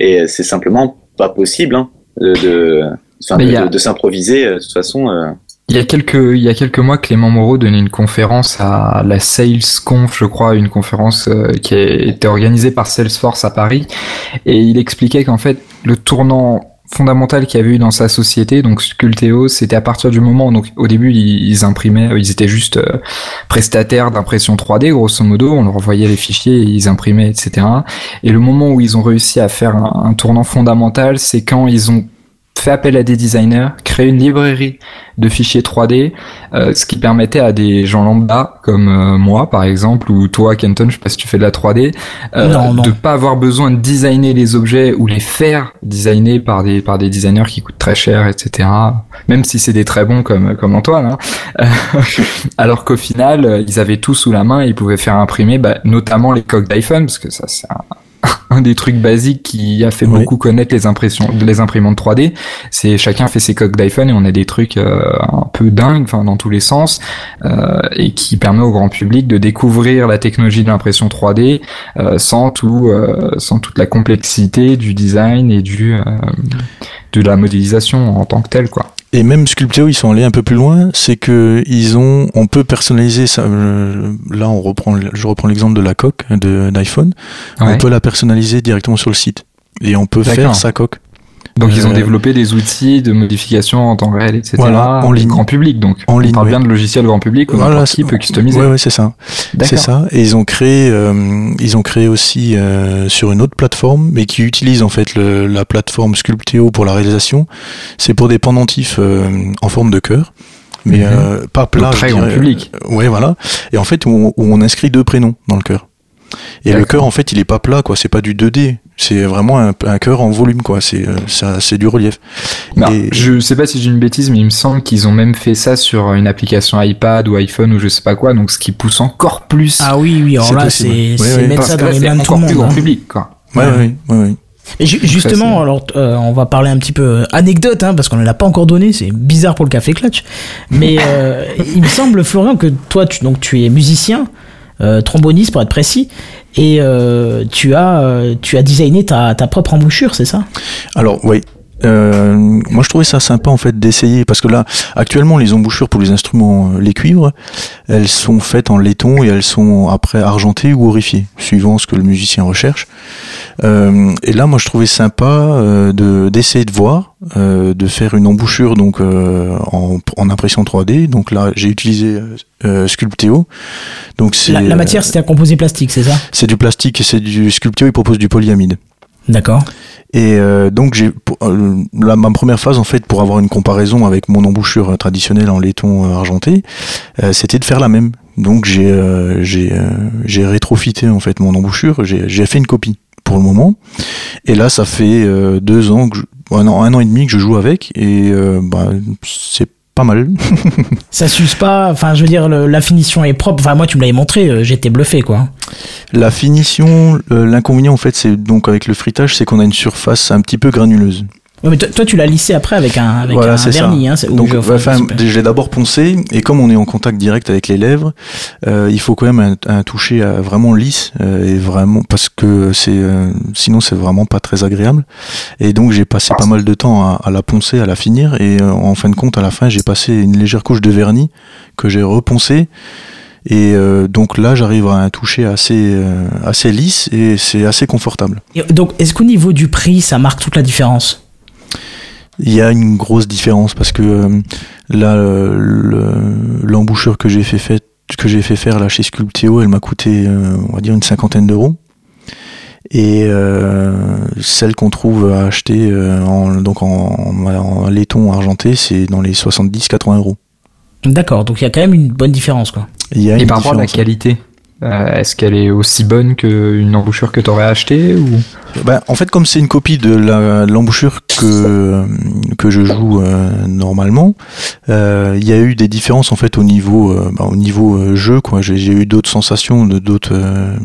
et euh, c'est simplement pas possible hein, de de, de, a- de- s'improviser euh, de toute façon euh, Il y a quelques, il y a quelques mois, Clément Moreau donnait une conférence à la Sales Conf, je crois, une conférence euh, qui a été organisée par Salesforce à Paris, et il expliquait qu'en fait, le tournant fondamental qu'il y avait eu dans sa société, donc Sculteo, c'était à partir du moment, donc au début ils, imprimaient, ils étaient juste euh, prestataires d'impression 3D, grosso modo, on leur envoyait les fichiers, ils imprimaient, etc. Et le moment où ils ont réussi à faire un tournant fondamental, c'est quand ils ont fait appel à des designers, créé une librairie de fichiers 3D, euh, ce qui permettait à des gens lambda comme euh, moi par exemple ou toi Kenton, je sais pas si tu fais de la 3D, euh, Non, non. de pas avoir besoin de designer les objets ou les faire designer par des par des designers qui coûtent très cher, etc. Même si c'est des très bons comme comme Antoine, hein. Euh, [laughs] alors qu'au final euh, ils avaient tout sous la main, et ils pouvaient faire imprimer bah, notamment les coques d'iPhone parce que ça c'est un [laughs] un des trucs basiques qui a fait Oui. beaucoup connaître les impressions, les imprimantes 3D, c'est chacun fait ses coques d'iPhone et on a des trucs euh, un peu dingues, enfin dans tous les sens, euh, et qui permet au grand public de découvrir la technologie de l'impression 3D euh, sans tout, euh, sans toute la complexité du design et du euh, de la modélisation en tant que telle, quoi. Et même Sculpteo, ils sont allés un peu plus loin, c'est que ils ont, on peut personnaliser ça. euh, là, on reprend, je reprends l'exemple de la coque de d'iPhone. Ouais. On peut la personnaliser directement sur le site et on peut faire sa coque. Donc ils ont Euh, développé des outils de modification en temps réel, etc. Voilà, en ligne. Grand public, donc. En on ligne, parle ouais. bien de logiciels grand public, Voilà, qui peut customiser. Ouais, ouais, c'est ça. C'est ça. Et ils ont créé, euh, ils ont créé aussi euh, sur une autre plateforme, mais qui utilise en fait le- la plateforme Sculpteo pour la réalisation. C'est pour des pendentifs euh, en forme de cœur, mais Mhm. euh, pas plat. très grand public. Euh, ouais, voilà. Et en fait, où on, où on inscrit deux prénoms dans le cœur. Et le cœur, en fait, il est pas plat, quoi. C'est pas du 2D. C'est vraiment un, un cœur en volume, quoi. C'est euh, ça, c'est du relief. Non, Et- je sais pas si j'ai une bêtise, mais il me semble qu'ils ont même fait ça sur une application iPad ou iPhone ou je sais pas quoi, donc ce qui pousse encore plus. Ah oui, oui, alors C'est là, possible. c'est Oui, oui. mettre parce ça dans là, les mains de tout le plus monde. grand hein. public, quoi. Ouais, Ouais. ouais, ouais, ouais. Et ju- justement, alors euh, on va parler un petit peu euh, anecdote, hein, parce qu'on ne l'a pas encore donné, c'est bizarre pour le café clutch. Mais euh, il me semble, Florian, que toi, tu, donc, tu es musicien, euh, tromboniste pour être précis, et euh, tu, as, euh, tu as designé ta, ta propre embouchure, c'est ça? Alors, oui. Euh, moi, je trouvais ça sympa en fait d'essayer parce que là, actuellement, les embouchures pour les instruments, euh, les cuivres, elles sont faites en laiton et elles sont après argentées ou orifiées, suivant ce que le musicien recherche. Euh, et là, moi, je trouvais sympa euh, de d'essayer de voir, euh, de faire une embouchure donc euh, en, en impression 3D. Donc là, j'ai utilisé Sculpteo. Donc c'est la, la matière, c'était un composé plastique, c'est ça? c'est du plastique et c'est du Sculpteo. Il propose du polyamide. D'accord. Et euh, donc j'ai euh, ma première phase en fait pour avoir une comparaison avec mon embouchure traditionnelle en laiton euh, argenté, euh, c'était de faire la même. Donc j'ai euh, j'ai euh, j'ai rétrofité en fait mon embouchure, j'ai j'ai fait une copie pour le moment. Et là ça fait deux ans que je, un, an, un an et demi que je joue avec et bah, c'est pas mal. [laughs] Ça s'use pas, enfin, je veux dire, le- la finition est propre. Enfin, moi, tu me l'avais montré, euh, j'étais bluffé, quoi. La finition, euh, l'inconvénient en fait c'est donc avec le fritage, c'est qu'on a une surface un petit peu granuleuse. Ouais, mais toi, toi, tu l'as lissé après avec un, avec Voilà, un c'est ça. vernis. Hein, Donc, je- enfin, c'est- je l'ai d'abord poncé, et comme on est en contact direct avec les lèvres, euh, il faut quand même un, un toucher euh, vraiment lisse, euh, et vraiment parce que c'est, euh, sinon c'est vraiment pas très agréable. Et donc j'ai passé pas mal de temps à, à la poncer, à la finir, et en fin de compte, à la fin, j'ai passé une légère couche de vernis que j'ai reponcé. Et euh, donc là, j'arrive à un toucher assez, euh, assez lisse et c'est assez confortable. Et donc, est-ce qu'au niveau du prix, ça marque toute la différence? Il y a une grosse différence parce que euh, là, le- l'embouchure que j'ai fait, fait, que j'ai fait faire là chez Sculpteo, elle m'a coûté, euh, on va dire, une cinquantaine d'euros. Et euh, celle qu'on trouve à acheter en, donc en, en, en laiton argenté, c'est dans les 70-80 euros. D'accord, donc il y a quand même une bonne différence, quoi. Il y a Et une par rapport à la qualité, euh, est-ce qu'elle est aussi bonne qu'une embouchure que t'aurais achetée ou? Bah, en fait, comme c'est une copie de l'embouchure que que je joue euh, normalement, euh, il y a eu des différences en fait au niveau euh, bah, au niveau euh, jeu quoi. J'ai eu d'autres sensations, de- d'autres. euh,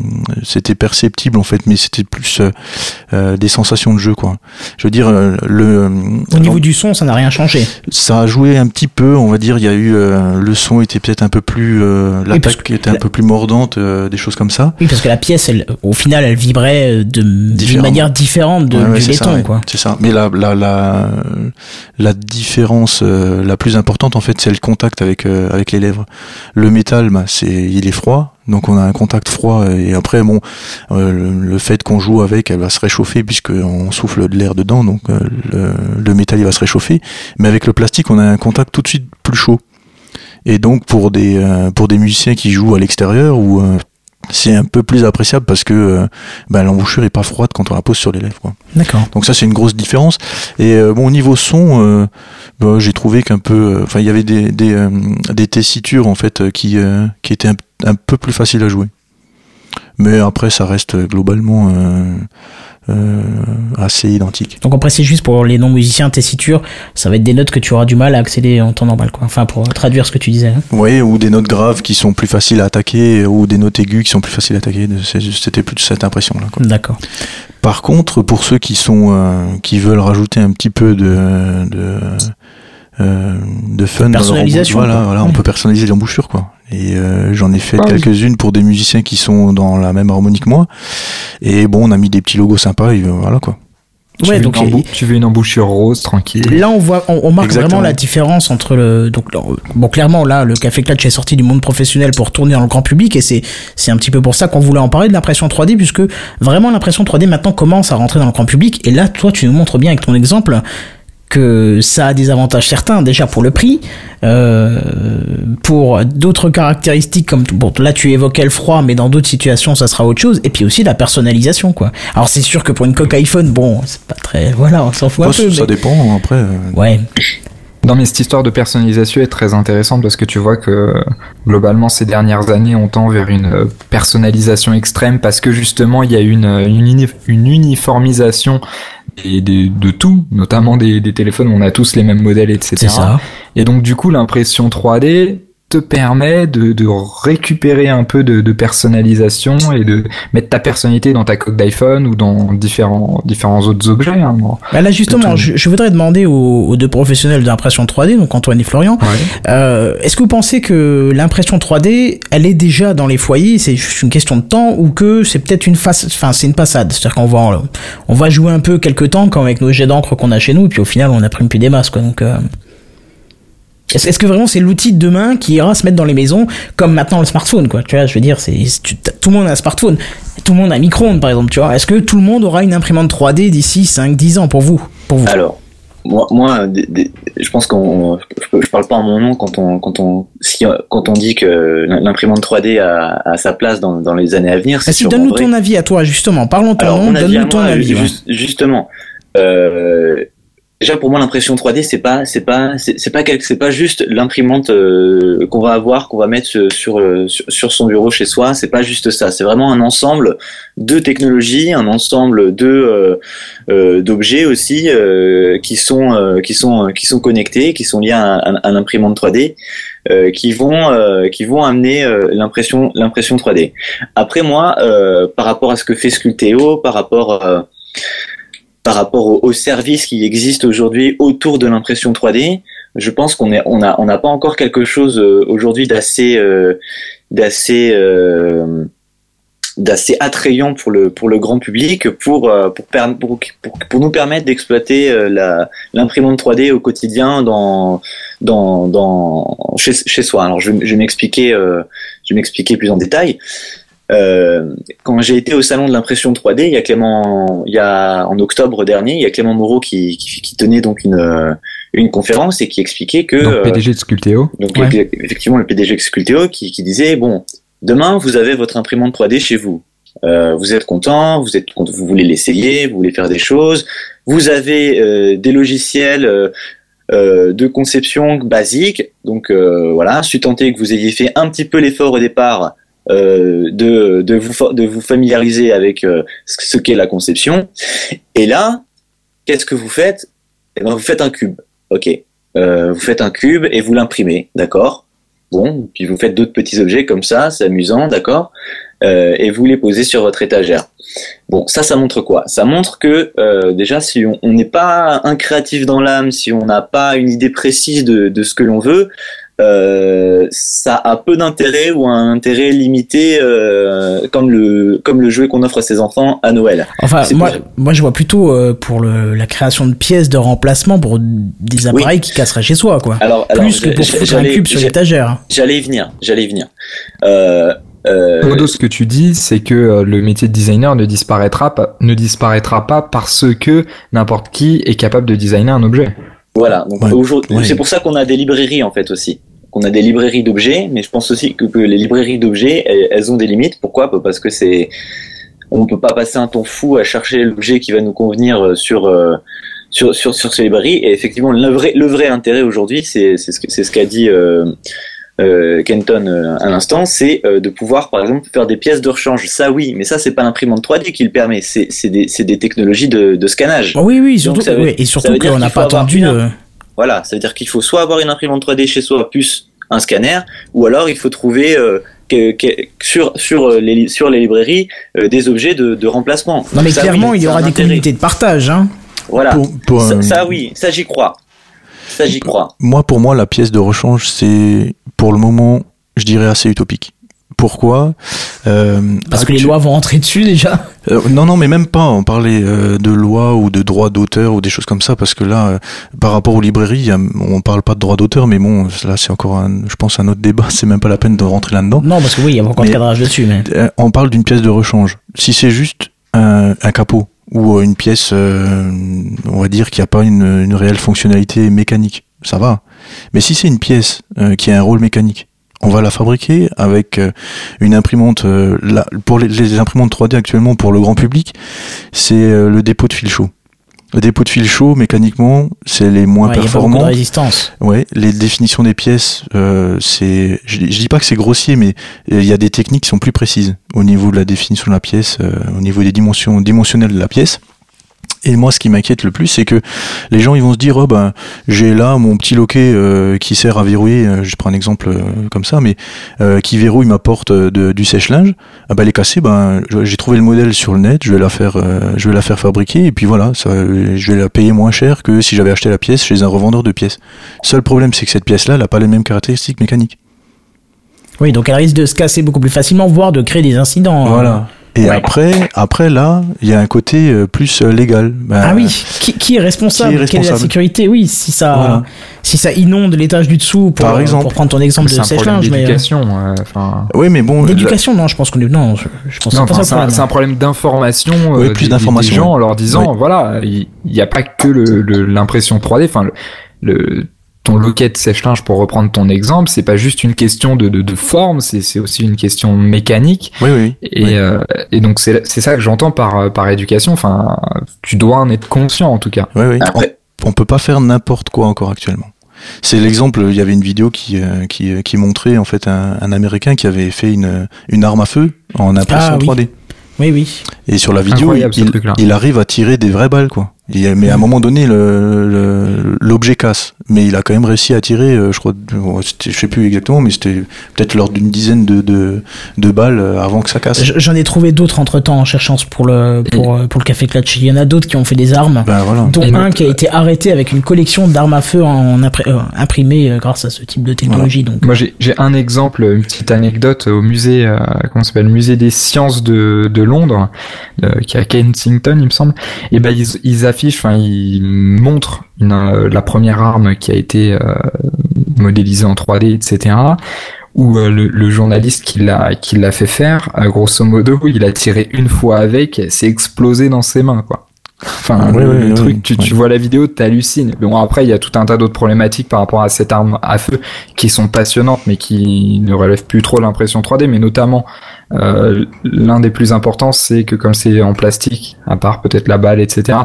c'était perceptible en fait, mais c'était plus euh, euh, des sensations de jeu quoi. Je veux dire euh, le Au niveau du son, ça n'a rien changé. ça a joué un petit peu, on va dire. Il y a eu euh, le son était peut-être un peu plus euh, l'attaque était un peu plus mordante, euh, des choses comme ça. Oui, parce que la pièce, elle, au final, elle vibrait euh, d'une manière différente de, Ouais, ouais, du ça, ouais. quoi. C'est ça. Mais la, la, la, la différence euh, la plus importante, en fait, c'est le contact avec, euh, avec les lèvres. Le métal, bah, c'est, il est froid. Donc on a un contact froid et après bon euh, le, le fait qu'on joue avec elle va se réchauffer puisqu'on souffle de l'air dedans donc euh, le, le métal il va se réchauffer mais avec le plastique on a un contact tout de suite plus chaud et donc pour des euh, pour des musiciens qui jouent à l'extérieur ou euh, c'est un peu plus appréciable parce que euh, bah, l'embouchure est pas froide quand on la pose sur les lèvres. D'accord. Donc ça c'est une grosse différence. Et bon au niveau son, bah, j'ai trouvé qu'un peu, enfin il y avait des des, des tessitures en fait qui qui étaient un, un peu plus faciles à jouer. Mais après ça reste globalement assez identique. Donc on précise juste pour les non-musiciens, tessiture, ça va être des notes que tu auras du mal à accéder en temps normal, quoi. Enfin, pour traduire ce que tu disais. hein. Oui, ou des notes graves qui sont plus faciles à attaquer, ou des notes aiguës qui sont plus faciles à attaquer. C'était plus cette impression là. D'accord. Par contre, pour ceux qui sont euh, qui veulent rajouter un petit peu de de, euh, de fun, dans leur Personnalisation, embouchure, voilà, voilà, on peut personnaliser l'embouchure quoi. Et euh, j'en ai fait Ah oui. quelques-unes pour des musiciens qui sont dans la même harmonie que moi. Et bon, on a mis des petits logos sympas et euh, voilà quoi. tu, Ouais, veux donc tu veux une embouchure rose tranquille Là, on voit, on, on marque Exactement. vraiment la différence entre le. Donc, le- bon, clairement, là, le Café Clutch est sorti du monde professionnel pour tourner dans le grand public, et c'est c'est un petit peu pour ça qu'on voulait en parler de l'impression 3D, puisque vraiment l'impression 3D maintenant commence à rentrer dans le grand public. Et là, toi, tu nous montres bien avec ton exemple que ça a des avantages certains déjà pour le prix, euh, pour d'autres caractéristiques comme bon là tu évoquais le froid, mais dans d'autres situations ça sera autre chose, et puis aussi la personnalisation quoi. Alors c'est sûr que pour une coque iPhone, bon c'est pas très [laughs] voilà on s'en fout un peu. ça mais- dépend après. euh, Ouais. Non mais cette histoire de personnalisation est très intéressante parce que tu vois que globalement ces dernières années on tend vers une euh, personnalisation extrême parce que justement il y a une, une, une uniformisation des, de tout, notamment des, des téléphones où on a tous les mêmes modèles, etc. C'est ça. Et donc du coup l'impression 3D te permet de, de récupérer un peu de, de, personnalisation et de mettre ta personnalité dans ta coque d'iPhone ou dans différents, différents autres objets. Hein, bah là justement, je, je, voudrais demander aux, aux deux professionnels d'impression 3D, donc Antoine et Florian, ouais. euh, est-ce que vous pensez que l'impression 3D, elle est déjà dans les foyers, c'est juste une question de temps, ou que c'est peut-être une face, enfin c'est une passade, c'est-à-dire qu'on va, on va jouer un peu quelques temps comme avec nos jets d'encre qu'on a chez nous, puis au final on imprime plus des masses, quoi. Donc euh... Est-ce est que vraiment c'est l'outil de demain qui ira se mettre dans les maisons comme maintenant le smartphone quoi Tu vois, je veux dire, c'est tout le monde a un smartphone, tout le monde a un micro-ondes par exemple, tu vois. Est-ce que tout le monde aura une imprimante 3D d'ici 5 10 ans pour vous Pour vous? Alors, moi, moi je pense qu'on je parle pas en mon nom quand on quand on si, quand on dit que l'imprimante 3D a, a, sa place dans, dans les années à venir, si donne-nous ton avis à toi justement, parlons ton nom, donne-nous ton avis. Juste, justement euh, déjà pour moi l'impression 3D c'est pas c'est pas c'est pas c'est pas juste l'imprimante euh, qu'on va avoir qu'on va mettre sur, sur, sur son bureau chez soi. C'est pas juste ça. C'est vraiment un ensemble de technologies un ensemble de euh, euh, d'objets aussi euh, qui sont euh, qui sont qui sont connectés qui sont liés à, à, à l'imprimante 3D qui vont qui vont amener l'impression l'impression 3D après moi par rapport à ce que fait Sculteo par rapport par rapport aux, services qui existent aujourd'hui autour de l'impression 3D, je pense qu'on est, on a, on n'a pas encore quelque chose euh, aujourd'hui d'assez, euh, d'assez, euh, d'assez attrayant pour le pour le grand public pour pour pour, pour, nous permettre d'exploiter l'imprimante 3D au quotidien dans dans dans chez, chez soi. Alors je, je vais m'expliquer je vais m'expliquer plus en détail. Euh, quand j'ai été au salon de l'impression 3D, il y a Clément, il y a en octobre dernier, il y a Clément Moreau qui, qui, qui tenait donc une une conférence et qui expliquait que donc, PDG de Sculteo. Donc ouais. effectivement le PDG de Sculteo qui, qui disait bon demain vous avez votre imprimante 3D chez vous. Euh, vous êtes content, vous êtes vous voulez l'essayer, vous voulez faire des choses. Vous avez euh, des logiciels euh, de conception basique. Donc voilà, suis tenté que vous ayez fait un petit peu l'effort au départ euh, de, de, vous, de vous familiariser avec euh, ce qu'est la conception. Et là, qu'est-ce que vous faites? Eh ben, Vous faites un cube. Ok. Euh, vous faites un cube et vous l'imprimez, d'accord? Bon, puis vous faites d'autres petits objets comme ça, c'est amusant, d'accord? Euh, Et vous les posez sur votre étagère. Bon, ça, ça montre quoi? Ça montre que euh, déjà, si on n'est pas un créatif dans l'âme, si on n'a pas une idée précise de, de ce que l'on veut, euh, ça a peu d'intérêt ou un intérêt limité euh, comme le comme le jouet qu'on offre à ses enfants à Noël. Enfin, moi, moi je vois plutôt euh, pour le, la création de pièces de remplacement pour des appareils oui. qui casseraient chez soi, quoi. Alors, plus que pour foutre un cube sur l'étagère. J'allais y venir, j'allais y venir. Euh, euh... Modo, ce que tu dis, c'est que le métier de designer ne disparaîtra pas, ne disparaîtra pas parce que n'importe qui est capable de designer un objet. Voilà. Donc ouais, aujourd'hui, ouais. c'est pour ça qu'on a des librairies en fait aussi. Qu'on a des librairies d'objets, mais je pense aussi que, que les librairies d'objets, elles, elles, ont des limites. Pourquoi? Parce que c'est, on peut pas passer un temps fou à chercher l'objet qui va nous convenir sur euh, sur sur sur ces librairies. Et effectivement, le vrai le vrai intérêt aujourd'hui, c'est c'est ce que c'est ce qu'a dit. Euh, euh, Kenton euh, à l'instant, c'est euh, de pouvoir, par exemple, faire des pièces de rechange. Ça, oui, mais ça, c'est pas l'imprimante 3D qui le permet. C'est des, des, technologies de, de scannage. Oui, oui, surtout, veut, oui, et surtout qu'on n'a pas attendu. Une... Voilà, ça veut dire qu'il faut soit avoir une imprimante 3D chez soi, plus un scanner, ou alors il faut trouver que, que, sur sur les sur les librairies des objets de, de remplacement. Non, mais ça, clairement, oui, il y aura des communautés de partage. Hein. Voilà. Pour, pour, ça, ça, oui, ça j'y crois. Ça, j'y crois. Moi, pour moi, la pièce de rechange, c'est pour le moment, je dirais assez utopique. Pourquoi? Euh, Parce que les lois vont entrer dessus déjà euh, Non, non, mais même pas. On parlait euh, de loi ou de droit d'auteur ou des choses comme ça, parce que là, euh, par rapport aux librairies, a, on parle pas de droit d'auteur, mais bon, là, c'est encore, un, je pense, un autre débat. [laughs] C'est même pas la peine de rentrer là-dedans. Non, parce que oui, il y a encore mais, cadrage dessus. Mais... Euh, on parle d'une pièce de rechange. Si c'est juste un, un capot ou une pièce, euh, on va dire, qui a pas une, réelle fonctionnalité mécanique, ça va. Mais si c'est une pièce euh, qui a un rôle mécanique, on va la fabriquer avec euh, une imprimante. Euh, pour les, les, imprimantes 3D actuellement pour le grand public, c'est le dépôt de fil chaud. Des pots de fil chaud, mécaniquement, c'est les moins Ouais, il y a pas beaucoup performants. de résistance. Ouais, les définitions des pièces, euh, c'est, je, je dis pas que c'est grossier, mais euh, il y a des techniques qui sont plus précises au niveau de la définition de la pièce, euh, au niveau des dimensions dimensionnelles de la pièce. Et moi, ce qui m'inquiète le plus, c'est que les gens, ils vont se dire, oh ben, j'ai là mon petit loquet euh, qui sert à verrouiller. euh, je prends un exemple euh, comme ça, mais euh, qui verrouille ma porte euh, de- du sèche-linge. Ah ben, elle est cassée. Ben, j'ai trouvé le modèle sur le net. Je vais la faire, euh, je vais la faire fabriquer. Et puis voilà, ça, je vais la payer moins cher que si j'avais acheté la pièce chez un revendeur de pièces. Seul problème, c'est que cette pièce-là, elle n'a pas les mêmes caractéristiques mécaniques. Oui, donc elle risque de se casser beaucoup plus facilement, voire de créer des incidents. Voilà. Et Ouais. après, après là, il y a un côté euh, plus euh, légal. Ben, Ah oui, qui, qui est responsable? Qui est Quelle est la sécurité? Oui, si ça, Voilà. si ça inonde l'étage du dessous, pour, Par exemple. pour prendre ton exemple de sèche-linge, mais euh, d'éducation. euh, Enfin, Oui, mais bon. d'éducation, non, je pense qu'on est non, je, je pense non, que c'est pas ça enfin, le c'est un, un problème d'information euh, Oui, plus des- d'information, des gens en leur disant Oui. voilà il n'y a pas que le- le- l'impression 3D enfin le, le- ton loquet sèche-linge pour reprendre ton exemple c'est pas juste une question de, de, de forme c'est c'est aussi une question mécanique Oui, oui. et, Oui. euh, et donc c'est c'est ça que j'entends par euh, par éducation enfin tu dois en être conscient en tout cas Oui, oui. Après, On, on peut pas faire n'importe quoi encore actuellement. C'est l'exemple. Il y avait une vidéo qui euh, qui, euh, qui montrait en fait un, un Américain qui avait fait une une arme à feu en impression Ah, oui. 3D. Oui, oui. Et sur la vidéo, il, il arrive à tirer des vraies balles, quoi. Mais à un moment donné, l'objet casse. Mais il a quand même réussi à tirer, euh, je crois, je sais plus exactement, mais c'était peut-être lors d'une dizaine de, de, de balles euh, avant que ça casse. J'en ai trouvé d'autres entre temps en cherchant pour le, pour, euh, pour le Café Clutch. Il y en a d'autres qui ont fait des armes. Ben voilà. dont Et un qui a été arrêté avec une collection d'armes à feu en grâce à ce type de technologie. Donc, Moi, j'ai un exemple, une petite anecdote au musée, euh, comment s'appelle, musée des sciences de, de Londres, euh, qui est à Kensington, il me semble. Et ben ils, ils affichent, enfin ils montrent une, euh, la première arme qui a été euh, modélisée en 3D, etc. Où euh, le, le journaliste qui l'a qui l'a fait faire, grosso modo, il a tiré une fois avec, c'est explosé dans ses mains, quoi. Enfin, le, truc, tu vois la vidéo, t'hallucines. Bon, après, il y a tout un tas d'autres problématiques par rapport à cette arme à feu qui sont passionnantes, mais qui ne relèvent plus trop l'impression 3D, mais notamment euh, l'un des plus importants, c'est que comme c'est en plastique, à part peut-être la balle, etc.,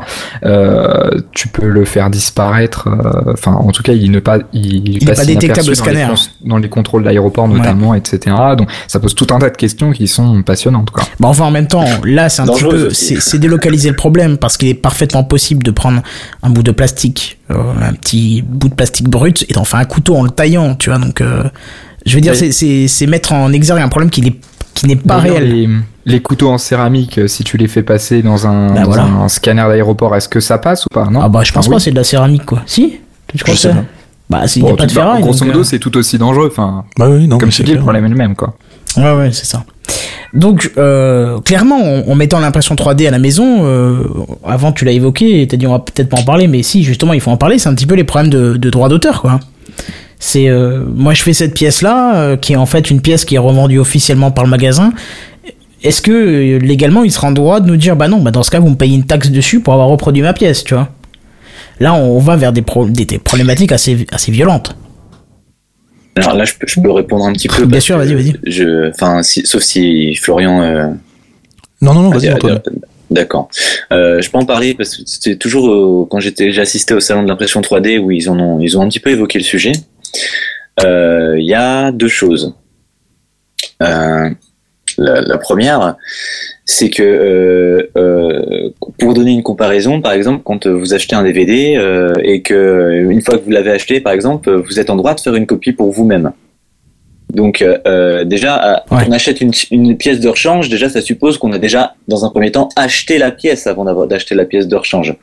euh, tu peux le faire disparaître. euh, Enfin, en tout cas, il ne pas, il, est passe pas détectable au dans les scanner. dans les contrôles d'aéroport notamment, etc. Donc, ça pose tout un tas de questions qui sont passionnantes, quoi. Bah enfin en même temps, là c'est un petit peu, c'est délocaliser le problème parce qu'il est parfaitement possible de prendre un bout de plastique, euh, un petit bout de plastique brut et d'en faire un couteau en le taillant, tu vois. Donc, euh, je veux dire, c'est- mettre en exergue un problème qui n'est qui n'est pas réel. Les, les couteaux en céramique, euh, si tu les fais passer dans un, Bah dans voilà. un scanner d'aéroport, est-ce que ça passe ou pas Non. Ah bah je pense Enfin, pas, oui. c'est de la céramique quoi. Si Tu crois Je que sais c'est pas. Bah s'il n'y Bon, a pas de bah, ferraille. grosso modo, euh, c'est tout aussi dangereux. Enfin, Bah oui, non, comme tu c'est dis, le problème est le même, quoi. Ouais, ouais, c'est ça. Donc, euh, clairement, en, en mettant l'impression 3D à la maison, euh, avant tu l'as évoqué, t'as dit on va peut-être pas en parler, mais si, justement, il faut en parler, c'est un petit peu les problèmes de, de droit d'auteur, quoi. C'est, euh, moi je fais cette pièce-là, euh, qui est en fait une pièce qui est revendue officiellement par le magasin. Est-ce que euh, légalement il sera en droit de nous dire, bah non, bah dans ce cas vous me payez une taxe dessus pour avoir reproduit ma pièce, tu vois? Là, on va vers des, pro- des, des problématiques assez, assez violentes. alors là, je peux, je peux répondre un petit peu. Bien sûr, vas-y, vas-y. Je, enfin, si, sauf si Florian. euh, Non, non, non, vas-y, Antoine. D'accord. Euh, je peux en parler parce que c'était toujours euh, quand j'étais, j'ai assisté au salon de l'impression 3D où ils en ont, ils ont un petit peu évoqué le sujet. Euh, Il y a deux choses. Euh, la, la première, c'est que euh, euh, pour donner une comparaison, par exemple, quand vous achetez un DVD euh, et que une fois que vous l'avez acheté, par exemple, vous êtes en droit de faire une copie pour vous-même. Donc euh, euh, déjà, Ouais. on achète une, une pièce de rechange, déjà ça suppose qu'on a déjà, dans un premier temps, acheté la pièce avant d'avoir d'acheter la pièce de rechange.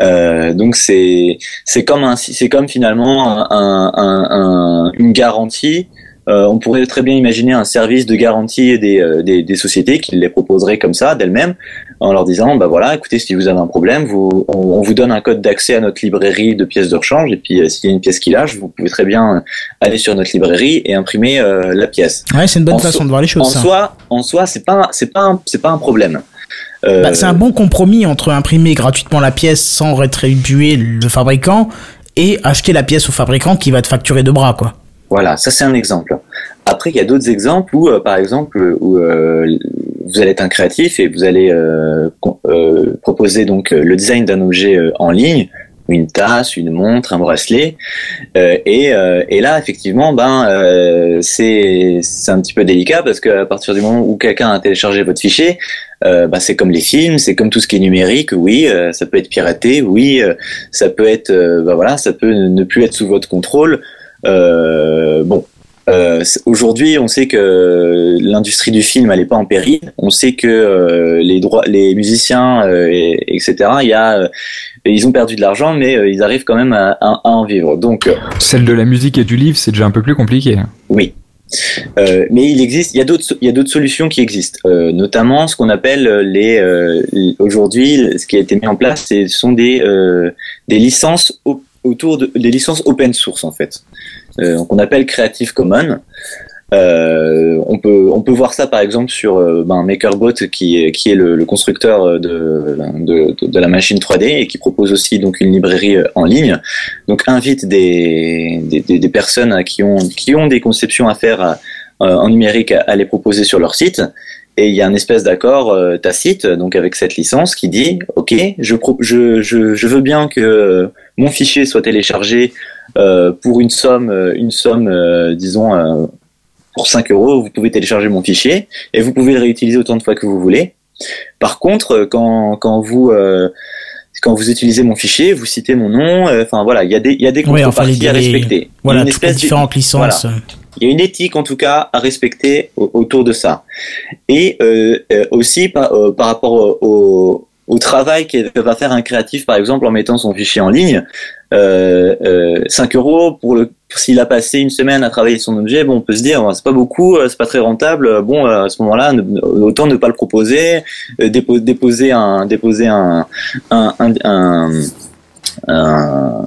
Euh, donc c'est c'est comme un c'est comme finalement un, un- un- un- une garantie. Euh, on pourrait très bien imaginer un service de garantie des, euh, des, des sociétés qui les proposeraient comme ça d'elles-mêmes en leur disant bah voilà écoutez si vous avez un problème vous on, on vous donne un code d'accès à notre librairie de pièces de rechange et puis euh, s'il y a une pièce qui lâche vous pouvez très bien aller sur notre librairie et imprimer euh, la pièce Ouais, c'est une bonne En façon so- de voir les choses. en ça. soi en soi c'est pas c'est pas c'est pas un problème Euh, Bah, c'est un bon compromis entre imprimer gratuitement la pièce sans rétribuer le fabricant et acheter la pièce au fabricant qui va te facturer de bras, quoi. Voilà, ça c'est un exemple. Après, il y a d'autres exemples où, euh, par exemple, où euh, vous allez être un créatif et vous allez euh, proposer donc le design d'un objet en ligne, une tasse, une montre, un bracelet, Euh, et, euh, et là effectivement, ben euh, c'est un petit peu délicat parce qu'à partir du moment où quelqu'un a téléchargé votre fichier, bah, c'est comme les films, c'est comme tout ce qui est numérique. Oui, ça peut être piraté. Oui, ça peut être, bah, voilà, ça peut ne plus être sous votre contrôle. Bon, euh, aujourd'hui, on sait que l'industrie du film, elle est pas en péril. On sait que euh, les droits, les musiciens, euh, et- etc. Il y a, euh, ils ont perdu de l'argent, mais euh, ils arrivent quand même à, à- à en vivre. Donc, euh, Celle de la musique et du livre, c'est déjà un peu plus compliqué. oui. Euh, mais il existe, il y a d'autres, il y a d'autres solutions qui existent, euh, notamment ce qu'on appelle les, euh, les- aujourd'hui, ce qui a été mis en place, ce sont des euh, des licences au- autour de des licences open source en fait, qu'on appelle Creative Commons. Euh, on peut on peut voir ça par exemple sur euh, ben, MakerBot qui est qui est le, le constructeur de, de la machine 3D et qui propose aussi donc une librairie euh, en ligne. Donc invite des des, des, personnes qui ont qui ont des conceptions à faire euh, en numérique à, à les proposer sur leur site. Et il y a un espèce d'accord euh, tacite donc avec cette licence qui dit ok je je je, je veux bien que euh, mon fichier soit téléchargé euh, pour une somme euh, une somme euh, disons euh, pour 5 euros, vous pouvez télécharger mon fichier et vous pouvez le réutiliser autant de fois que vous voulez. Par contre, quand, quand vous euh, quand vous utilisez mon fichier, vous citez mon nom. euh, Enfin voilà, il y a des il y a des enfin, contreparties les- à les- respecter. Il y a Voilà, une espèce différentes licences. Il y a une éthique en tout cas à respecter au- autour de ça. Et euh, euh, aussi par, euh, par rapport au, au, travail que va faire un créatif par exemple en mettant son fichier en ligne. Euh, euh, 5 euros pour le s'il a passé une semaine à travailler son objet, bon, on peut se dire, c'est pas beaucoup, euh, c'est pas très rentable. euh, Bon, euh, à ce moment-là, autant ne pas le proposer, euh, dépo- déposer un, déposer un, un, un, un,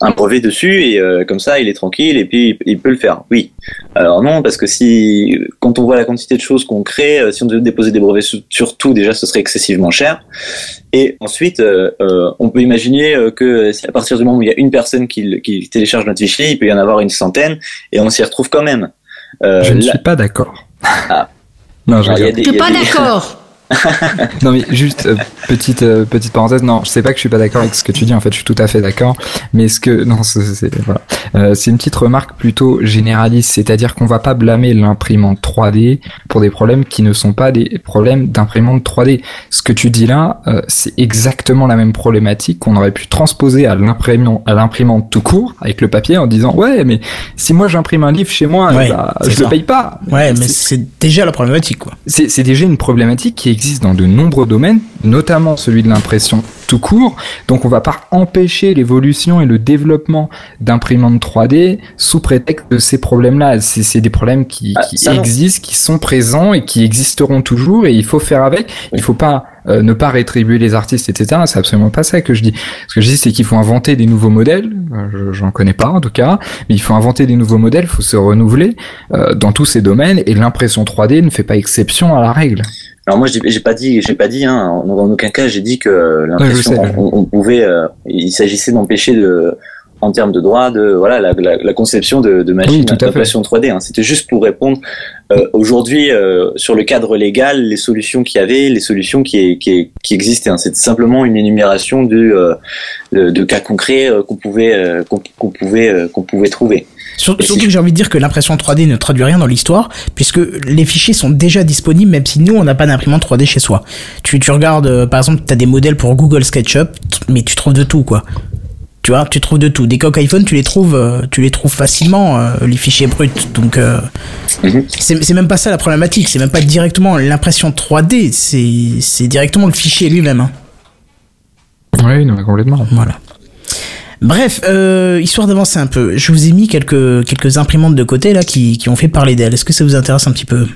un- brevet dessus et euh, comme ça, il est tranquille et puis il peut le faire. Oui. Alors non, parce que si, quand on voit la quantité de choses qu'on crée, euh, si on devait déposer des brevets sur, sur tout, déjà, ce serait excessivement cher. Et ensuite, euh, euh, on peut imaginer euh, que si à partir du moment où il y a une personne qui, qui télécharge notre fichier, il peut y en avoir une centaine et on s'y retrouve quand même. Euh, Je ne là- suis pas d'accord. Ah. Non, je a pas d'accord [laughs] [laughs] Non mais juste euh, petite euh, petite parenthèse. Non, je sais pas que je suis pas d'accord avec ce que tu dis. En fait, je suis tout à fait d'accord. Mais ce que [laughs] non, c'est voilà. Euh, c'est une petite remarque plutôt généraliste, c'est-à-dire qu'on va pas blâmer l'imprimante 3D pour des problèmes qui ne sont pas des problèmes d'imprimante 3D. Ce que tu dis là, c'est exactement la même problématique qu'on aurait pu transposer à l'imprimante à l'imprimante tout court avec le papier en disant ouais, mais si moi j'imprime un livre chez moi, Ouais, bah, je ça. le paye pas. Ouais, mais C'est- déjà la problématique, quoi. c'est déjà une problématique qui existe dans de nombreux domaines, notamment celui de l'impression tout court. Donc on va pas empêcher l'évolution et le développement d'imprimantes 3D sous prétexte de ces problèmes-là. C'est des problèmes qui, Ah, qui existent, qui sont présents et qui existeront toujours et il faut faire avec. Il faut pas euh, ne pas rétribuer les artistes, etc. C'est absolument pas ça que je dis. Ce que je dis, c'est qu'il faut inventer des nouveaux modèles. Euh, je- J'en connais pas en tout cas, mais il faut inventer des nouveaux modèles. Il faut se renouveler euh, dans tous ces domaines et l'impression 3D ne fait pas exception à la règle. Alors moi, j'ai pas dit, j'ai pas dit, hein, en, en aucun cas, j'ai dit que Ouais, l'impression, on, on pouvait, euh, il s'agissait d'empêcher de, en termes de droit, de voilà, la, la, la conception de, de machines Oui, d'impression 3D. Hein. C'était juste pour répondre euh, aujourd'hui euh, sur le cadre légal, les solutions qu'il y avait, les solutions qui, qui, qui existaient. Hein. C'était simplement une énumération du, euh, de, de cas concrets euh, qu'on pouvait, euh, qu'on pouvait, qu'on pouvait trouver. Surtout que j'ai envie de dire que l'impression 3D ne traduit rien dans l'histoire, puisque les fichiers sont déjà disponibles, même si nous, on n'a pas d'imprimante 3D chez soi. Tu, tu regardes, euh, par exemple, tu as des modèles pour Google SketchUp, mais tu trouves de tout, quoi. Tu vois, tu trouves de tout. Des coques iPhone, tu les trouves, euh, tu les trouves facilement, euh, les fichiers bruts. Donc, euh, Mhm. c'est c'est même pas ça la problématique. C'est même pas directement l'impression 3D, c'est directement le fichier lui-même. hein. Oui, non, complètement. Voilà. Bref, euh, histoire d'avancer un peu, je vous ai mis quelques, quelques imprimantes de côté là qui, qui ont fait parler d'elles. Est-ce que ça vous intéresse un petit peu?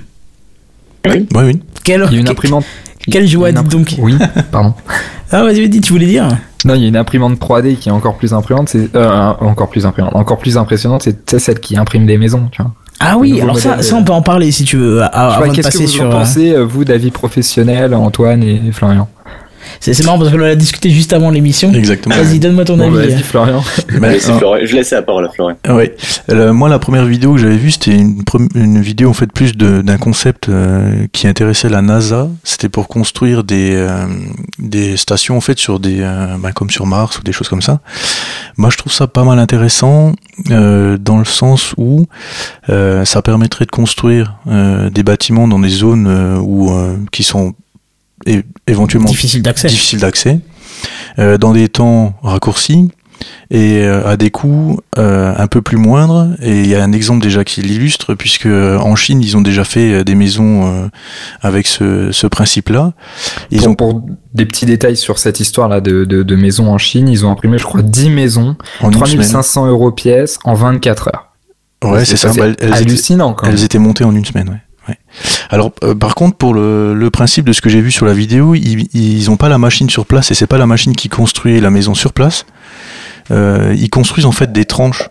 Oui, oui. Quelle, Il y a une imprimante. quelle joie, dites donc. Oui, pardon. [laughs] Ah, vas-y, vas-y, tu voulais dire? Non, il y a une imprimante 3D qui est encore plus imprimante, c'est euh, encore plus imprimante, encore plus impressionnante, c'est c'est celle qui imprime des maisons, tu vois. Ah oui, alors ça, ça, on peut en parler si tu veux, Qu'est-ce que vous sur. en euh, pensez, euh, vous, d'avis professionnel, Antoine et Florian? C'est marrant parce qu'on a discuté juste avant l'émission. Exactement. Vas-y, donne-moi ton avis. Vas-y, Florian. Laissez euh, Florian- Je laisse la parole à Florian. Euh, moi, la première vidéo que j'avais vue, c'était une, vidéo en fait plus d'un concept euh, qui intéressait la NASA. C'était pour construire des euh, des stations en fait sur des euh, ben, comme sur Mars ou des choses comme ça. Moi, je trouve ça pas mal intéressant euh, dans le sens où euh, ça permettrait de construire euh, des bâtiments dans des zones euh, où euh, qui sont é- éventuellement Difficile d'accès. difficile d'accès, euh, dans des temps raccourcis et euh, à des coûts euh, un peu plus moindres. Et il y a un exemple déjà qui l'illustre, puisque euh, en Chine, ils ont déjà fait euh, des maisons euh, avec ce, ce principe-là. Ils Pour, ont pour des petits détails sur cette histoire-là de, de, de maisons en Chine, ils ont imprimé, je crois, 10 maisons, en une semaine. 3500 euros pièce en 24 heures. Ouais, c'est ça. Bah, elles, elles étaient, hallucinant quand même. elles étaient montées en une semaine. Ouais. Alors, euh, par contre, pour le, principe de ce que j'ai vu sur la vidéo, ils, ils ont pas la machine sur place et c'est pas la machine qui construit la maison sur place. Euh, ils construisent en fait des tranches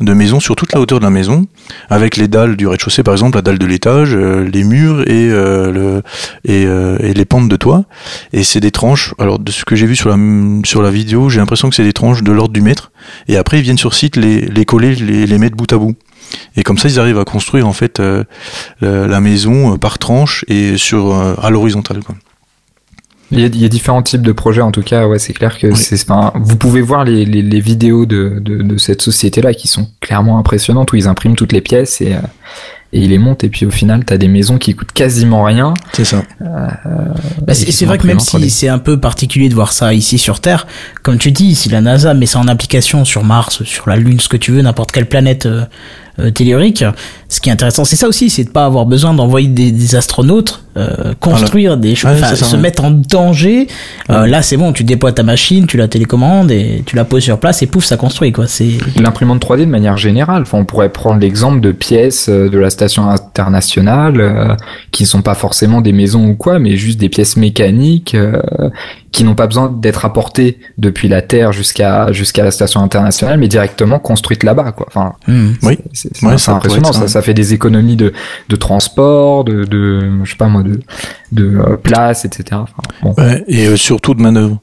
de maison sur toute la hauteur de la maison, avec les dalles du rez-de-chaussée par exemple, la dalle de l'étage, euh, les murs et, le, et, et les pentes de toit. Et c'est des tranches. Alors de ce que j'ai vu sur la vidéo, j'ai l'impression que c'est des tranches de l'ordre du mètre. Et après ils viennent sur site les, les coller, les, les mettre bout à bout. Et comme ça, ils arrivent à construire en fait euh, la, la maison euh, par tranche et sur euh, à l'horizontale. quoi. Il y, a, il y a différents types de projets en tout cas, ouais, c'est clair que Oui. c'est. Enfin, vous pouvez voir les, les, les vidéos de, de, de cette société-là qui sont clairement impressionnantes où ils impriment toutes les pièces et, euh, et ils les montent et puis au final t'as des maisons qui coûtent quasiment rien. C'est ça. Bah, c'est vrai que même imprimés en 3D. si c'est un peu particulier de voir ça ici sur Terre, comme tu dis, si la NASA met ça en application sur Mars, sur la Lune, ce que tu veux, n'importe quelle planète euh, euh, tellurique, ce qui est intéressant, c'est ça aussi, c'est de pas avoir besoin d'envoyer des, des astronautes euh, construire des choses, c'est ça, se ouais. mettre en danger. Euh, là, c'est bon, tu déploies ta machine, tu la télécommandes et tu la poses sur place et pouf, ça construit quoi. C'est L'imprimante 3D de manière générale. Enfin, on pourrait prendre l'exemple de pièces euh, de la station internationale euh, qui ne sont pas forcément des maisons ou quoi, mais juste des pièces mécaniques euh, qui n'ont pas besoin d'être apportées depuis la Terre jusqu'à jusqu'à la station internationale, mais directement construites là-bas, quoi. Enfin, Hmm. Oui. C'est Ouais, impressionnant. ça, Ça, ouais. ça fait des économies de de transport, de de je sais pas moi de de euh, place, etc. Enfin, bon. Ouais, et euh, surtout de manœuvre.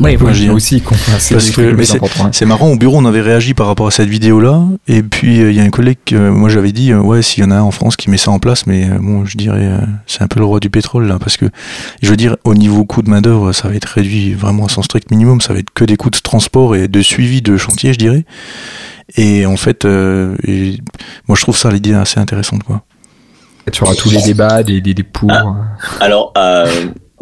Oui, aussi Parce que- mais. C'est marrant, au bureau, on avait réagi par rapport à cette vidéo-là. Et puis, euh, il y a un collègue, que, moi j'avais dit, euh, ouais, s'il y en a un en France qui met ça en place, mais euh, bon, je dirais, euh, c'est un peu le roi du pétrole, là, parce que, je veux dire, au niveau coût de main-d'œuvre, ça va être réduit vraiment à son strict minimum. Ça va être que des coûts de transport et de suivi de chantier, je dirais. Et en fait, euh, et moi je trouve ça l'idée assez intéressante, quoi. Tu auras tous les débats, des des, des pour. Ah. euh. Alors, euh,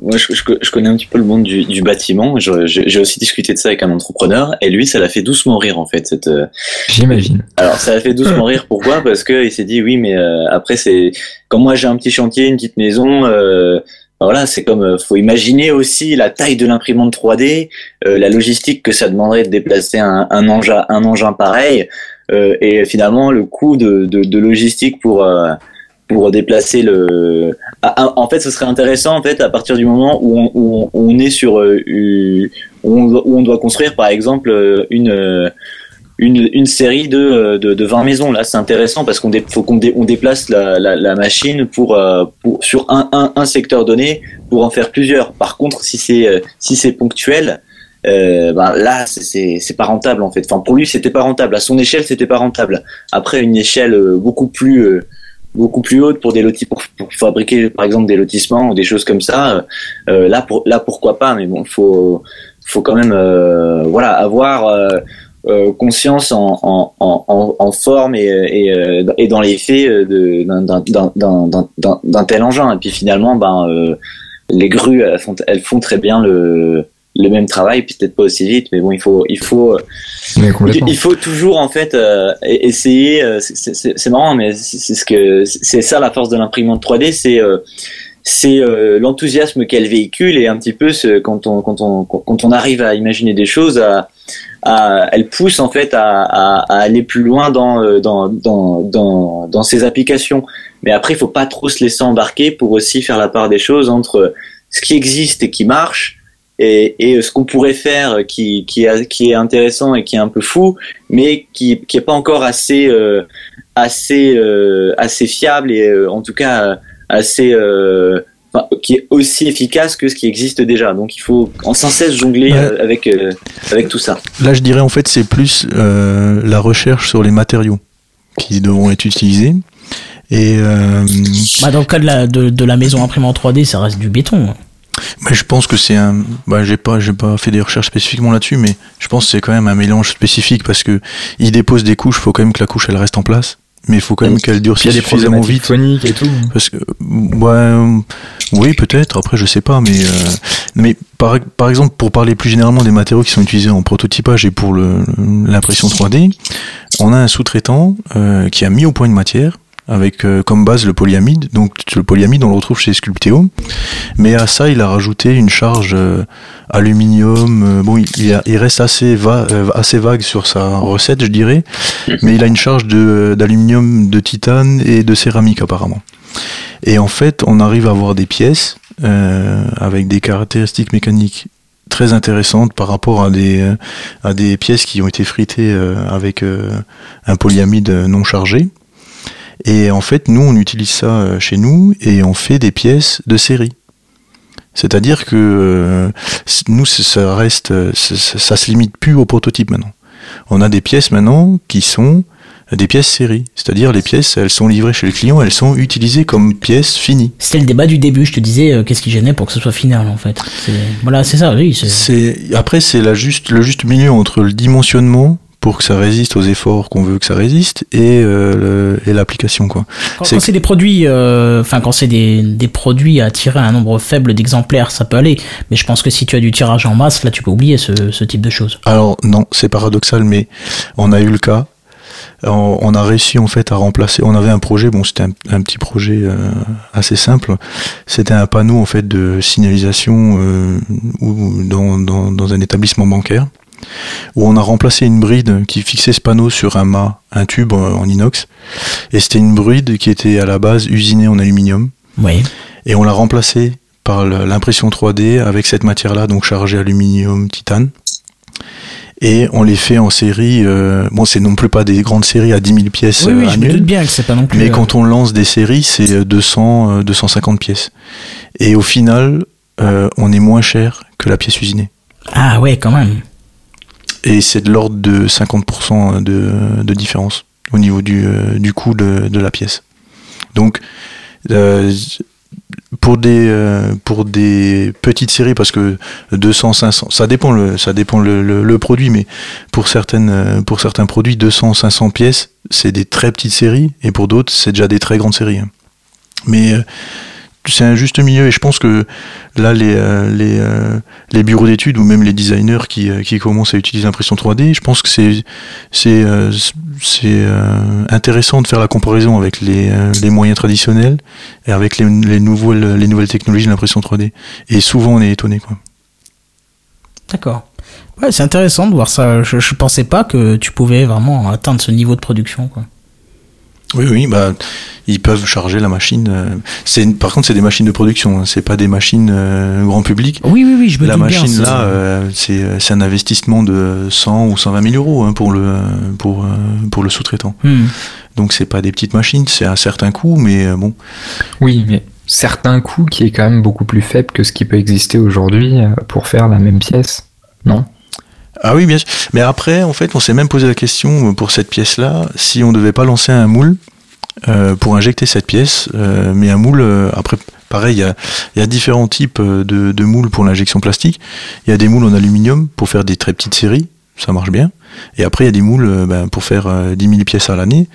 moi, je, je- je connais un petit peu le monde du, du bâtiment. J'ai aussi discuté de ça avec un entrepreneur, et lui, ça l'a fait doucement rire en fait. Cette, euh, J'imagine. Alors, ça l'a fait doucement rire. Pourquoi? Parce que il s'est dit oui, mais euh, après, c'est quand moi j'ai un petit chantier, une petite maison. Voilà, c'est comme euh, faut imaginer aussi la taille de l'imprimante 3D, euh, la logistique que ça demanderait de déplacer un, un engin, un engin pareil, euh, et finalement le coût de, de, de logistique pour euh, pour déplacer le. Ah, En fait, ce serait intéressant en fait à partir du moment où on, où on, est sur euh, où où on doit construire par exemple euh, une une, série de, de, de 20 maisons. Là, c'est intéressant parce qu'on faut qu'on dé- on déplace la, machine pour, euh, sur un, un, secteur donné pour en faire plusieurs. Par contre, si c'est euh, si c'est ponctuel, euh, ben là, c'est- c'est pas rentable en fait. Enfin, pour lui, c'était pas rentable. À son échelle, c'était pas rentable. Après, une échelle beaucoup plus beaucoup plus haute pour des lotis pour, fabriquer par exemple des lotissements ou des choses comme ça. là, pour là, pourquoi pas? Mais bon, faut faut quand même voilà avoir conscience en, en, en, en- en forme et, et, euh, et dans les faits euh, d'un- tel engin. Et puis finalement, ben, euh, les grues, elles font, elles font très bien le, le même travail, peut-être pas aussi vite, mais bon, il faut, il faut, il faut toujours en fait euh, e- essayer. euh, c'est- marrant, mais c'est ce que c'est ça la force de l'imprimante 3D, c'est euh, c'est euh, l'enthousiasme qu'elle véhicule et un petit peu ce, quand on quand on quand on arrive à imaginer des choses, à, elle pousse en fait à, aller plus loin dans euh, dans ses applications. Mais après, il faut pas trop se laisser embarquer pour aussi faire la part des choses entre ce qui existe et qui marche et, et ce qu'on pourrait faire qui, est, intéressant et qui est un peu fou, mais qui qui est pas encore assez euh, euh, fiable et euh, en tout cas euh, assez euh, enfin, qui est aussi efficace que ce qui existe déjà. Donc il faut en sans cesse jongler Ouais. euh, avec euh, avec tout ça. Là, je dirais en fait, c'est plus euh, la recherche sur les matériaux qui devront être utilisés. Et euh, Bah, dans le cas de la, de, de la maison imprimée en 3D, ça reste du béton. bah, je pense que c'est un. Bah, j'ai pas, j'ai pas fait des recherches spécifiquement là-dessus, mais je pense que c'est quand même un mélange spécifique parce que il dépose des couches. Faut quand même que la couche elle reste en place, mais il faut quand même qu'elle durcisse suffisamment vite. et tout. Parce que, ouais, oui, peut-être. Après, je sais pas, mais euh, mais par par exemple, pour parler plus généralement des matériaux qui sont utilisés en prototypage et pour le l'impression 3D, on a un sous-traitant euh, qui a mis au point une matière avec euh, comme base le polyamide. Donc le polyamide, on le retrouve chez Sculpteo, mais à ça, il a rajouté une charge euh, aluminium. euh, bon, il, il a- il reste assez va, euh, assez vague sur sa recette, je dirais, mais il a une charge d'aluminium, de titane et de céramique apparemment. Et en fait, on arrive à avoir des pièces euh, avec des caractéristiques mécaniques très intéressantes par rapport à des, euh, à des pièces qui ont été fritées euh, avec un polyamide non chargé. Et en fait, nous, on utilise ça euh, chez nous et on fait des pièces de série. C'est-à-dire que euh, nous, ça reste, euh, ça se limite plus au prototype maintenant. On a des pièces maintenant qui sont des pièces série. C'est-à-dire les pièces, elles sont livrées chez le client, elles sont utilisées comme pièces finies. C'était le débat du début. Je te disais, euh, qu'est-ce qui gênait pour que ce soit final, en fait. Voilà, c'est ça, oui. C'est après c'est la juste le juste milieu entre le dimensionnement pour que ça résiste aux efforts qu'on veut que ça résiste et euh, le- et l'application quoi. Quand, C'est- des produits, euh, enfin quand c'est des, des produits à tirer un nombre faible d'exemplaires, ça peut aller. Mais je pense que si tu as du tirage en masse, là tu peux oublier ce, ce type de choses. Alors non, c'est paradoxal, mais on a eu le cas. On, on a réussi en fait à remplacer. On avait un projet, bon, c'était un, un petit projet euh, assez simple. C'était un panneau en fait de signalisation euh, ou dans, dans, dans un établissement bancaire où on a remplacé une bride qui fixait ce panneau sur un mât, un tube en inox, et c'était une bride qui était à la base usinée en aluminium. Oui. Et on l'a remplacé par l'impression 3D avec cette matière-là, donc chargée aluminium, titane. Et on les fait en série. euh, bon, c'est non plus pas des grandes séries à 10 000 pièces Oui, oui, euh, je me doute bien que c'est pas non plus. mais euh, quand on lance des séries, c'est euh, 200, euh, 250 pièces. Et au final, on est moins cher que la pièce usinée. Ah ouais, quand même. Et c'est de l'ordre de 50% de, différence au niveau du, euh, du coût de, de la pièce. Donc, euh, pour des euh, pour des petites séries parce que 200 500 ça dépend le ça dépend le, produit mais pour certaines pour certains produits 200 500 pièces c'est des très petites séries et pour d'autres c'est déjà des très grandes séries hein. mais c'est un juste milieu et je pense que là les euh, les, euh, les bureaux d'études ou même les designers qui, euh, qui commencent à utiliser l'impression 3D je pense que c'est c'est c'est intéressant de faire la comparaison avec les, les moyens traditionnels et avec les, les nouvelles les nouvelles technologies de l'impression 3D et souvent on est étonné quoi D'accord. Ouais, c'est intéressant de voir ça. Je, je pensais pas que tu pouvais vraiment atteindre ce niveau de production. Quoi. Oui, oui, bah, ils peuvent charger la machine. euh, C'est, par contre, c'est des machines de production, hein, c'est pas des machines euh, grand public. Oui, oui, oui, je me La bien, machine c'est- là, euh, c'est, c'est un investissement de 100 ou 120 000 euros hein, pour le pour euh, pour le sous-traitant. Hmm. Donc c'est pas des petites machines, c'est un certain coût, mais euh, bon. Oui, mais certains coûts qui est quand même beaucoup plus faible que ce qui peut exister aujourd'hui pour faire la même pièce. Non? Ah oui, bien sûr. Mais après, en fait, on s'est même posé la question euh, pour cette pièce-là, si on devait pas lancer un moule euh, pour injecter cette pièce, euh, mais un moule, après, pareil, il y a, différents types de moules pour l'injection plastique. Il y a des moules en aluminium pour faire des très petites séries, ça marche bien. Et après, il y a des moules euh, ben, pour faire euh, 10 000 pièces à l'année.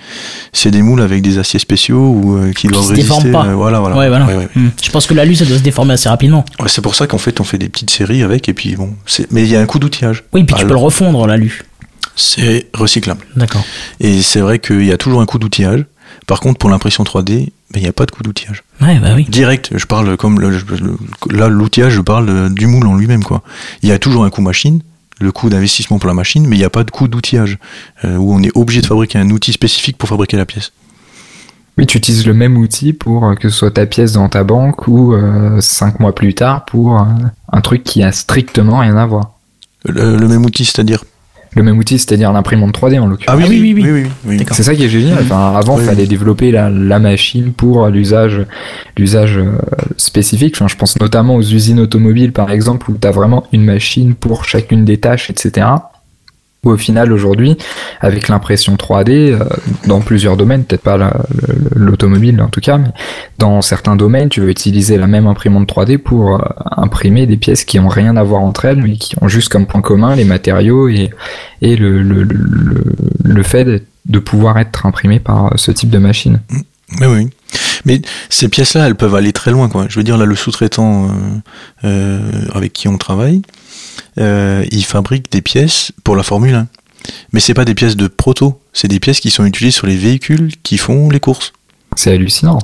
C'est des moules avec des aciers spéciaux ou euh, qui doivent se résister. pas. euh, voilà, voilà. Ouais, voilà. Ouais, ouais. Hmm. Je pense que l'alu, ça doit se déformer assez rapidement. C'est pour ça qu'en fait, on fait des petites séries avec, et puis bon, mais il y a un coût d'outillage. Oui, puis tu peux le refondre, l'alu. C'est recyclable. D'accord. Et c'est vrai qu'il y a toujours un coût d'outillage. Par contre, pour l'impression 3D, ben, il n'y a pas de coût d'outillage. Ouais, bah oui. Direct, je parle comme le, là l'outillage, je parle euh, du moule en lui-même quoi. Il y a toujours un coût machine, le coût d'investissement pour la machine, mais il n'y a pas de coût d'outillage euh, où on est obligé de fabriquer un outil spécifique pour fabriquer la pièce. Oui, tu utilises le même outil pour euh, que ce soit ta pièce dans ta banque ou euh, cinq mois plus tard pour un truc qui a strictement rien à voir. Le, le même outil, c'est-à-dire le même outil, c'est-à-dire l'imprimante 3D en l'occurrence. Ah oui, oui, oui. oui, oui, oui. C'est ça qui est génial. Enfin, avant, il Oui, fallait développer la, la machine pour l'usage, l'usage euh, spécifique. Enfin, je pense notamment aux usines automobiles, par exemple, où tu as vraiment une machine pour chacune des tâches, etc. Au final, aujourd'hui, avec l'impression 3D, euh, dans plusieurs domaines, peut-être pas la- le- l'automobile en tout cas, mais dans certains domaines, tu veux utiliser la même imprimante 3D pour euh, imprimer des pièces qui ont rien à voir entre elles, mais qui ont juste comme point commun les matériaux et, et le, le, le, fait de pouvoir être imprimé par ce type de machine. Mais oui. Mais ces pièces-là, elles peuvent aller très loin, quoi. Je veux dire, là, le sous-traitant euh, euh, avec qui on travaille, euh, il fabrique des pièces pour la Formule 1. Mais c'est pas des pièces de proto, c'est des pièces qui sont utilisées sur les véhicules qui font les courses. C'est hallucinant.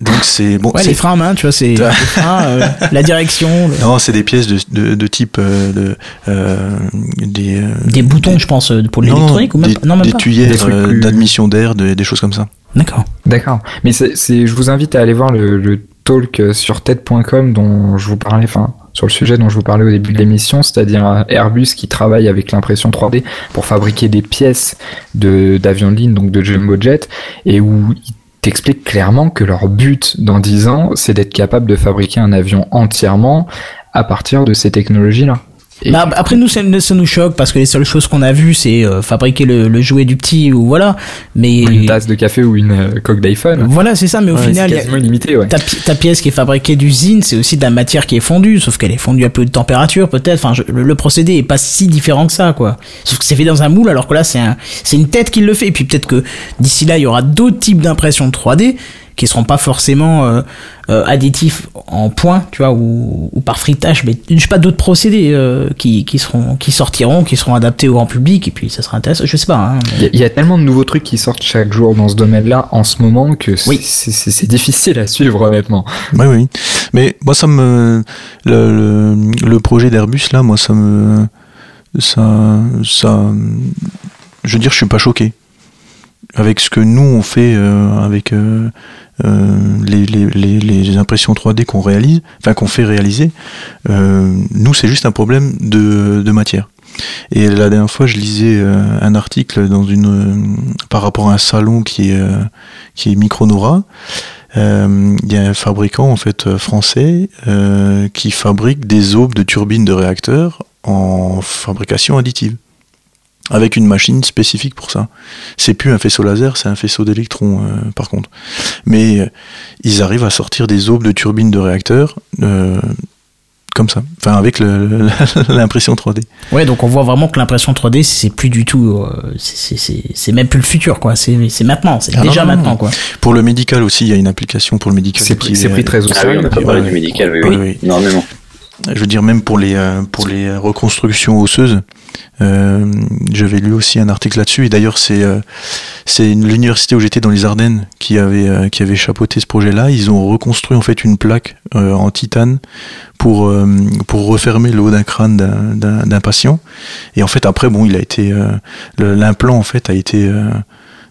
Donc c'est bon. Ouais, les freins à main, tu vois, c'est [laughs] les freins, euh, la direction, le- Non, c'est des pièces de, de, de type euh, de, euh, des, euh, des boutons, je pense, pour l'électronique ou même des, Non, même des pas. tuyères Des trucs euh, plus- d'admission d'air, de- des choses comme ça. D'accord. D'accord. Mais c'est, c'est- je vous invite à aller voir le, le talk sur TED.com dont je vous parlais, enfin, sur le sujet dont je vous parlais au début de l'émission, c'est-à-dire euh, Airbus qui travaille avec l'impression 3D pour fabriquer des pièces d'avions de ligne, donc de jumbo jet, et où ils t'expliquent clairement que leur but dans 10 ans, c'est d'être capable de fabriquer un avion entièrement à partir de ces technologies-là. Bah, après nous ça, ça nous choque parce que les seules choses qu'on a vues c'est euh, fabriquer le, le jouet du petit ou voilà mais Une tasse de café ou une euh, coque d'iPhone. voilà c'est ça mais au Ouais, final a- illimité, ouais. ta, pi- ta pièce qui est fabriquée d'usine c'est aussi de la matière qui est fondue sauf qu'elle est fondue à peu de température peut-être enfin je- le, le procédé est pas si différent que ça quoi sauf que c'est fait dans un moule alors que là c'est un c'est une tête qui le fait et puis peut-être que d'ici là il y aura d'autres types d'impression 3D qui seront pas forcément euh, euh, additifs en point, tu vois, ou, ou par fritage, mais je sais pas d'autres procédés euh, qui, qui seront qui sortiront, qui seront adaptés au grand public, et puis ça sera intéressant. Je sais pas. Hein, mais- Il y, a- il y a tellement de nouveaux trucs qui sortent chaque jour dans ce domaine-là en ce moment que c'est Oui. c'est- c'est- c'est difficile à suivre honnêtement. Oui, oui. Mais moi, ça me. Le, le, le projet d'Airbus, là, moi, ça me. Ça. ça je veux dire, je suis pas choqué. Avec ce que nous, on fait euh, avec euh, euh, les, impressions 3D qu'on réalise, enfin, qu'on fait réaliser, nous, c'est juste un problème de, matière. Et la dernière fois, je lisais un article dans une, par rapport à un salon qui est, qui est Micronora. Il y a un fabricant en fait français qui fabrique des aubes de turbines de réacteurs en fabrication additive avec une machine spécifique pour ça. C'est plus un faisceau laser, c'est un faisceau d'électrons euh, par contre. Mais euh, ils arrivent à sortir des aubes de turbines de réacteurs euh, comme ça, enfin avec [laughs] l'impression 3D. Ouais, donc on voit vraiment que l'impression 3D c'est plus du tout, c'est- même plus le futur, quoi. C'est maintenant, c'est Ah, déjà non, non, maintenant, non. quoi. Pour le médical aussi, il y a une application pour le médical. C'est pris, c'est est- pris très au Ah oui, on sérieux. n'a pas parlé Ouais. du médical, oui, Oui, oui, oui. énormément. Je veux dire, même pour les, euh, pour les reconstructions osseuses, euh, j'avais lu aussi un article là-dessus. Et d'ailleurs, c'est euh, c'est l'université où j'étais dans les Ardennes qui avait, euh, qui avait chapeauté ce projet-là. Ils ont reconstruit en fait une plaque en titane pour, pour refermer le haut d'un crâne d'un- patient. Et en fait, après, bon, il a été l'implant en fait a été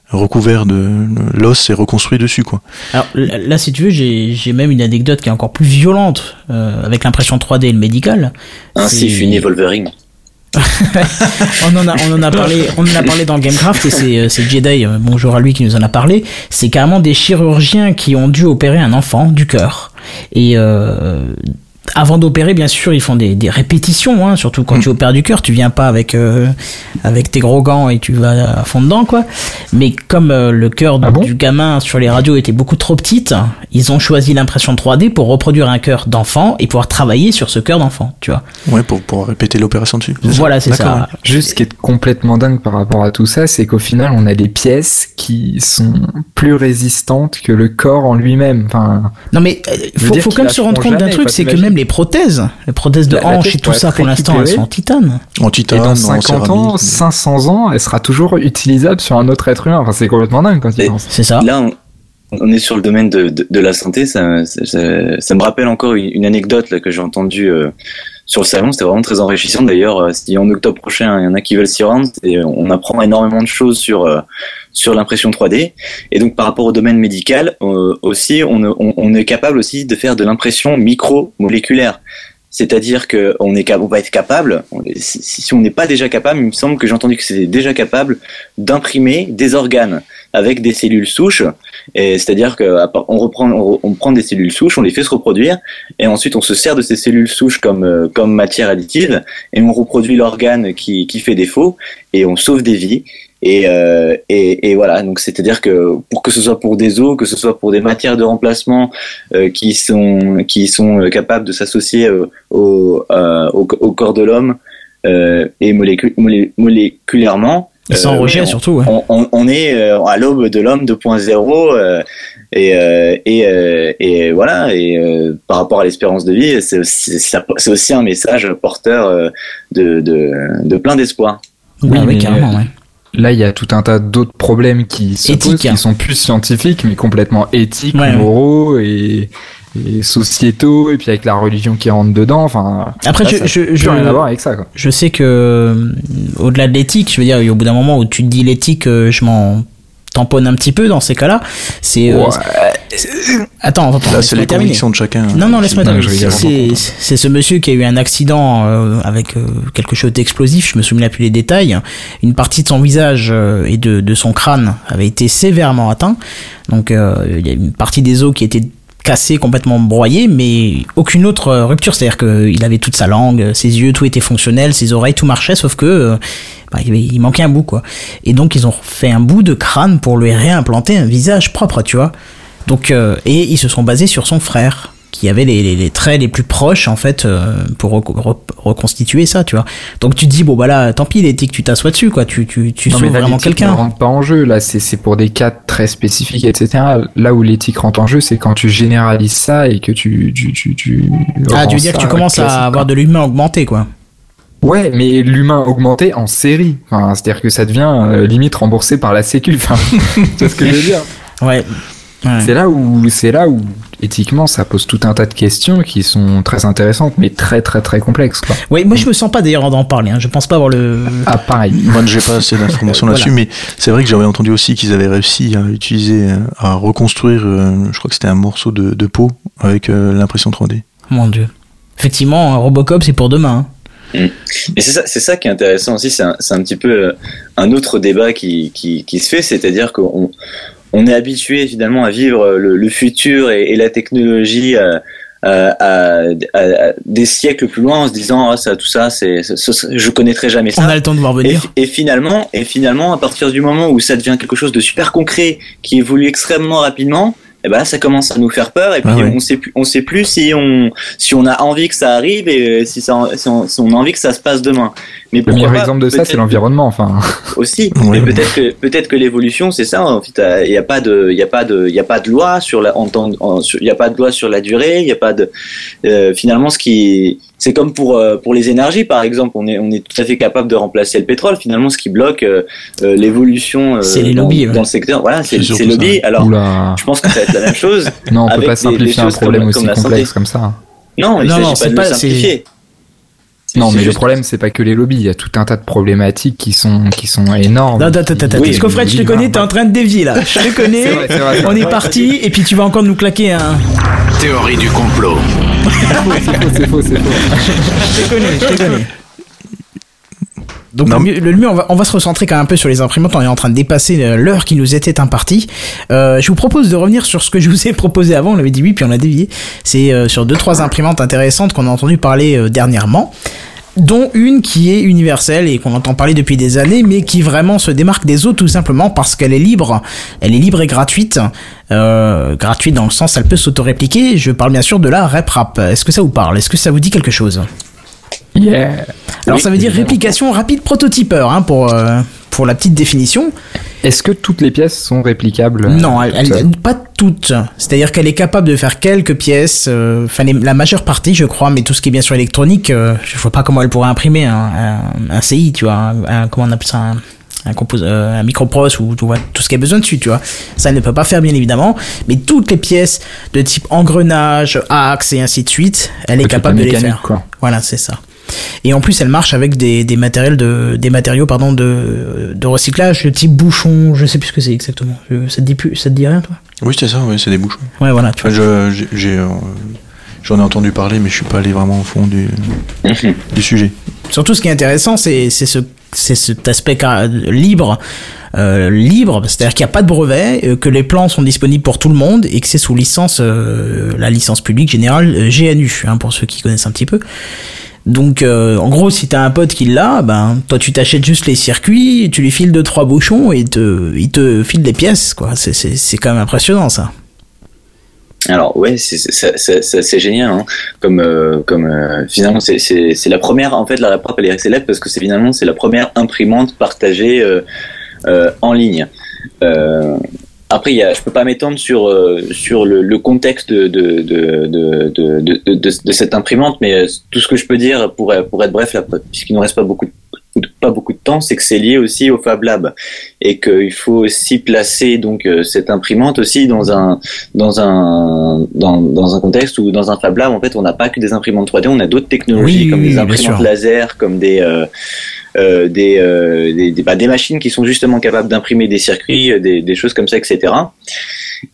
recouvert de l'os et reconstruit dessus, quoi. Alors là, si tu veux, j'ai j'ai même une anecdote qui est encore plus violente euh, avec l'impression 3D et le médical. Ainsi C'est- fut Wolverine. [laughs] on en a, on en a parlé, on en a parlé dans Gamecraft et c'est, euh, c'est Jedi, euh, bonjour à lui qui nous en a parlé. C'est carrément des chirurgiens qui ont dû opérer un enfant du cœur et euh, avant d'opérer, bien sûr, ils font des, des répétitions, hein, surtout quand tu opères du cœur, tu viens pas avec euh, avec tes gros gants et tu vas à fond dedans, quoi. Mais comme euh, le cœur Ah bon? du gamin sur les radios était beaucoup trop petite, ils ont choisi l'impression 3D pour reproduire un cœur d'enfant et pouvoir travailler sur ce cœur d'enfant, tu vois. Ouais, pour pouvoir répéter l'opération dessus. Voilà, c'est ça. Juste ce qui est complètement dingue par rapport à tout ça, c'est qu'au final, on a des pièces qui sont plus résistantes que le corps en lui-même. Enfin, Non mais euh, faut, quand même se rendre compte d'un truc, c'est que même les prothèses, les prothèses de La- tête et tout ça pour l'instant, elles sont en titane. En et titane, dans en 50 ans, céramique. 500 ans, elle sera toujours utilisable sur un autre être humain. Enfin, c'est complètement dingue quand tu penses. C'est ça. Là, on, on est sur le domaine de, de, de la santé. Ça, ça, ça- ça me rappelle encore une, une anecdote là, que j'ai entendue euh, sur le salon. C'était vraiment très enrichissant. D'ailleurs, euh, si en octobre prochain, il y en a qui veulent s'y rendre, et on apprend énormément de choses sur euh, sur l'impression 3D. Et donc, par rapport au domaine médical euh, aussi, on, on, on est capable aussi de faire de l'impression micro-moléculaire. C'est-à-dire que on va être capable. Si, on n'est pas déjà capable, il me semble que j'ai entendu que c'était déjà capable d'imprimer des organes avec des cellules souches. C'est-à-dire que on reprend, on, prend des cellules souches, on les fait se reproduire, et ensuite on se sert de ces cellules souches comme euh, matière additive, et on reproduit l'organe qui qui fait défaut, et on sauve des vies. Et, euh, et, et, voilà, donc c'est-à-dire que pour que ce soit pour des os, que ce soit pour des matières de remplacement euh, qui sont qui sont euh, capables de s'associer au, au, au, corps de l'homme et moléculairement, et sans rejet surtout. On, on, on, est à l'aube de l'homme 2.0 et, et, et voilà. Et par rapport à l'espérance de vie, c'est aussi, aussi, un message porteur de, de, de plein d'espoir. Oui, oui, carrément. Ouais. Là, il y a tout un tas d'autres problèmes qui se posent, qui sont plus scientifiques, mais complètement éthiques, moraux et, et, sociétaux, et puis avec la religion qui rentre dedans. Enfin, après, je, je, je, rien à voir avec ça. Quoi. Je sais que euh, au-delà de l'éthique, je veux dire, au bout d'un moment où tu te dis l'éthique, euh, je m'en tamponne un petit peu dans ces cas-là. C'est euh, attends, attends, Là, c'est les convictions de chacun. Non, non, laisse-moi terminer. C'est ce monsieur qui a eu un accident euh, avec euh, quelque chose d'explosif. Je me souviens plus les détails. Une partie de son visage et de, de son crâne avait été sévèrement atteint. Donc, il y a une partie des os qui était cassé, complètement broyé, mais aucune autre rupture. C'est-à-dire qu'il avait toute sa langue, ses yeux, tout était fonctionnel, ses oreilles, tout marchait, sauf que bah, il manquait un bout, quoi. Et donc, ils ont fait un bout de crâne pour lui réimplanter un visage propre, tu vois. Donc, euh, et ils se sont basés sur son frère qui avait les, les, traits les plus proches en fait euh, pour reconstituer ça tu vois donc tu te dis bon bah là tant pis l'éthique tu t'assois dessus quoi tu tu tu sauves vraiment quelqu'un rentre pas en jeu là c'est c'est pour des cas très spécifiques etc là où l'éthique rentre en jeu c'est quand tu généralises ça et que tu tu tu, tu ah tu veux dire que tu commences à avoir de l'humain augmenté quoi Ouais, mais l'humain augmenté en série. Enfin, c'est-à-dire que ça devient euh, limite remboursé par la Sécu. Enfin, [laughs] c'est ce que je veux dire. Ouais. C'est là où c'est là où éthiquement ça pose tout un tas de questions qui sont très intéressantes mais très très très complexes quoi. Oui, moi je me sens pas d'ailleurs d'en parler hein. je pense pas avoir le Ah pareil. Moi j'ai pas assez d'informations [laughs] là-dessus mais c'est vrai que j'avais entendu aussi qu'ils avaient réussi à utiliser à reconstruire euh, je crois que c'était un morceau de, de peau avec euh, l'impression 3D. Mon dieu. Effectivement, Robocop c'est pour demain. Hein. Mm. Et c'est ça, c'est ça qui est intéressant aussi. C'est un, un, petit peu euh, un autre débat qui, qui, qui se fait, c'est-à-dire qu'on on est habitué finalement à vivre le, le futur et, et, la technologie à, à, à, des siècles plus loin en se disant ah, ça tout ça c'est je connaîtrai jamais ça. On a le temps de voir venir. Et, et, finalement et finalement à partir du moment où ça devient quelque chose de super concret qui évolue extrêmement rapidement et eh ben là, ça commence à nous faire peur et puis ah on sait plus, on sait plus si on si on a envie que ça arrive et si, ça, si, on, si on a envie que ça se passe demain. Mais le meilleur exemple de ça, c'est l'environnement, enfin. Aussi. [laughs] Mais peut-être que peut-être que l'évolution, c'est ça. En fait, il n'y a pas de, il y a pas de, il y a pas de loi sur la, en il y a pas de loi sur la durée. Il n'y a pas de. Euh, finalement, ce qui, c'est comme pour euh, pour les énergies, par exemple. On est on est tout à fait capable de remplacer le pétrole. Finalement, ce qui bloque euh, l'évolution. c'est les lobbies. Dans, le secteur, voilà, c'est les lobbies. Alors, je pense que ça va être la même chose. non, on peut pas simplifier un problème aussi complexe comme ça. Non, il ne s'agit pas de le simplifier. Non, mais le problème, c'est pas que les lobbies. Il y a tout un tas de problématiques qui sont, qui sont énormes. Non, attends, attends. Oui, Fred, je te connais, t'es en train de dévier là. Je te [laughs] connais. vrai, vrai, on est parti, et puis tu vas encore nous claquer un. Théorie du complot. [laughs] c'est faux, c'est faux, c'est faux. je te connais, je te connais. Donc le mieux, on va, on va se recentrer quand même un peu sur les imprimantes. On est en train de dépasser euh, l'heure qui nous était impartie. Euh, je vous propose de revenir sur ce que je vous ai [laughs] proposé avant. On l'avait dit oui, puis on a dévié. C'est euh, sur deux trois imprimantes intéressantes qu'on a entendu parler euh, dernièrement dont une qui est universelle et qu'on entend parler depuis des années, mais qui vraiment se démarque des autres tout simplement parce qu'elle est libre. Elle est libre et gratuite. Euh, gratuite dans le sens, elle peut s'auto-répliquer. Je parle bien sûr de la RepRap. Est-ce que ça vous parle? Est-ce que ça vous dit quelque chose? Yeah. Alors ça veut dire réplication rapide prototypeur hein, pour euh, pour la petite définition. Est-ce que toutes les pièces sont réplicables Non, elle, pas toutes. C'est-à-dire qu'elle est capable de faire quelques pièces, euh, enfin la majeure partie, je crois, mais tout ce qui est bien sûr électronique, euh, je vois pas comment elle pourrait imprimer un, un, CI, tu vois, un, comment on appelle ça, un, un, compose, un micropros ou tu vois, tout ce qu'il y a besoin dessus, tu vois. Ça elle ne peut pas faire bien évidemment, mais toutes les pièces de type engrenage, axe et ainsi de suite, elle est capable de les faire. Quoi. Voilà, c'est ça. Et en plus, elle marche avec des, des matériels de, des matériaux pardon de, de recyclage, de type bouchon. Je sais plus ce que c'est exactement. Ça te dit plus, ça te dit rien toi? Oui, c'est ça. Oui, c'est des bouchons. Ouais, voilà. Tu vois. j'ai, euh, J'en ai entendu parler, mais je suis pas allé vraiment au fond du, [laughs] du sujet. Surtout, ce qui est intéressant, c'est c'est ce c'est cet aspect libre. euh, libre, c'est-à-dire qu'il n'y a pas de brevet, euh, que les plans sont disponibles pour tout le monde et que c'est sous licence, euh, la licence publique générale euh, GNU, hein, pour ceux qui connaissent un petit peu. Donc, euh, en gros, si t'as un pote qui l'a, ben, toi, tu t'achètes juste les circuits, tu lui files deux trois bouchons et te, il te file des pièces, quoi. C'est, quand même impressionnant, ça. Alors ouais, c'est génial, hein. comme euh, comme euh, finalement c'est la première en fait la REPRAP elle est célèbre parce que c'est finalement c'est la première imprimante partagée en ligne. Après, y a, je peux pas m'étendre sur euh, sur le, le contexte de de, de, de, de, de, de- de cette imprimante, mais euh, tout ce que je peux dire pour pour être bref, puisqu'il nous reste pas beaucoup de, pas beaucoup de temps, c'est que c'est lié aussi au Fab Lab. Et qu'il faut aussi placer donc euh, cette imprimante aussi dans un dans un dans, dans un contexte où dans un Fab Lab en fait on n'a pas que des imprimantes 3D, on a d'autres technologies Oui, comme des imprimantes laser, comme des euh, des, euh, des, des, bah, des machines qui sont justement capables d'imprimer des circuits, euh, des choses comme ça, etc.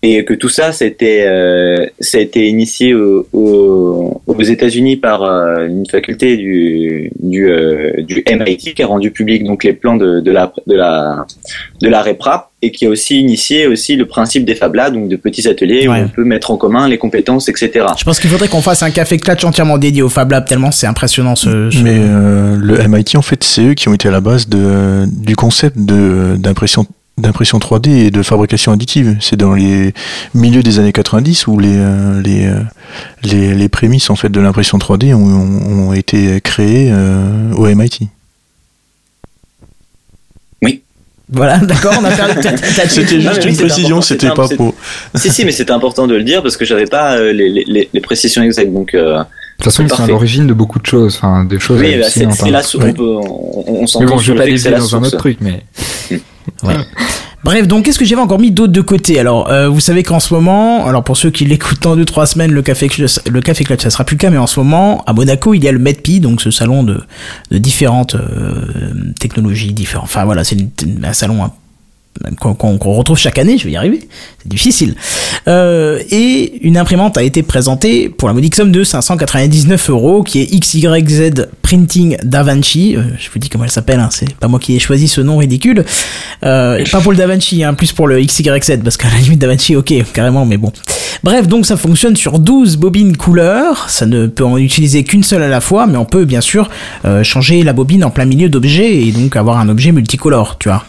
Et que tout ça, c'était, euh, ça a été initié au- au- aux États-Unis par euh, une faculté du du, euh, du MIT qui a rendu public donc les plans de, de la de la de la REPRA et qui a aussi initié aussi le principe des Fab Labs, donc de petits ateliers Ouais. où on peut mettre en commun les compétences, etc. Je pense qu'il faudrait qu'on fasse un café clutch entièrement dédié au Fab Lab, tellement c'est impressionnant ce, ce- Mais euh, le MIT, en fait, c'est eux qui ont été à la base de, du concept de- d'impression d'impression 3D et de fabrication additive. C'est dans les milieux des années 90 où les, euh, les, euh, les, les prémices en fait, de l'impression 3D ont, été créées euh, au MIT. Voilà, d'accord, on a perdu. [laughs] C'était juste oui, une précision, c'était pas pour... si si, mais c'était important de le dire parce que j'avais pas euh, les, les, les, les précisions exactes. Donc euh, De toute façon, ils sont à l'origine de beaucoup de choses, enfin, des choses oui, bah, c'est hallucinantes, c'est hein. la source. Oui. On, on, on Mais bon, je vais pas la dans un autre truc, mais Bref, donc qu'est-ce que j'avais encore mis d'autre de côté? Alors, euh, vous savez qu'en ce moment, alors pour ceux qui l'écoutent dans deux trois semaines, le café le café Clutch, ça sera plus le cas, mais en ce moment, à Monaco, il y a le MEDPI, donc ce salon de, de différentes euh, technologies différentes. Enfin voilà, c'est un salon hein, qu'on retrouve chaque année. Je vais y arriver, c'est difficile. Euh, et une imprimante a été présentée pour la modique somme de 599 euros, qui est XYZ Printing DaVinci. Euh, je vous dis comment elle s'appelle, hein, c'est pas moi qui ai choisi ce nom ridicule. Euh, pas pour le DaVinci, hein, plus pour le XYZ, parce qu'à la limite DaVinci, ok, carrément, mais bon. Bref, donc ça fonctionne sur 12 bobines couleurs, ça ne peut en utiliser qu'une seule à la fois, mais on peut bien sûr euh, changer la bobine en plein milieu d'objets et donc avoir un objet multicolore, tu vois,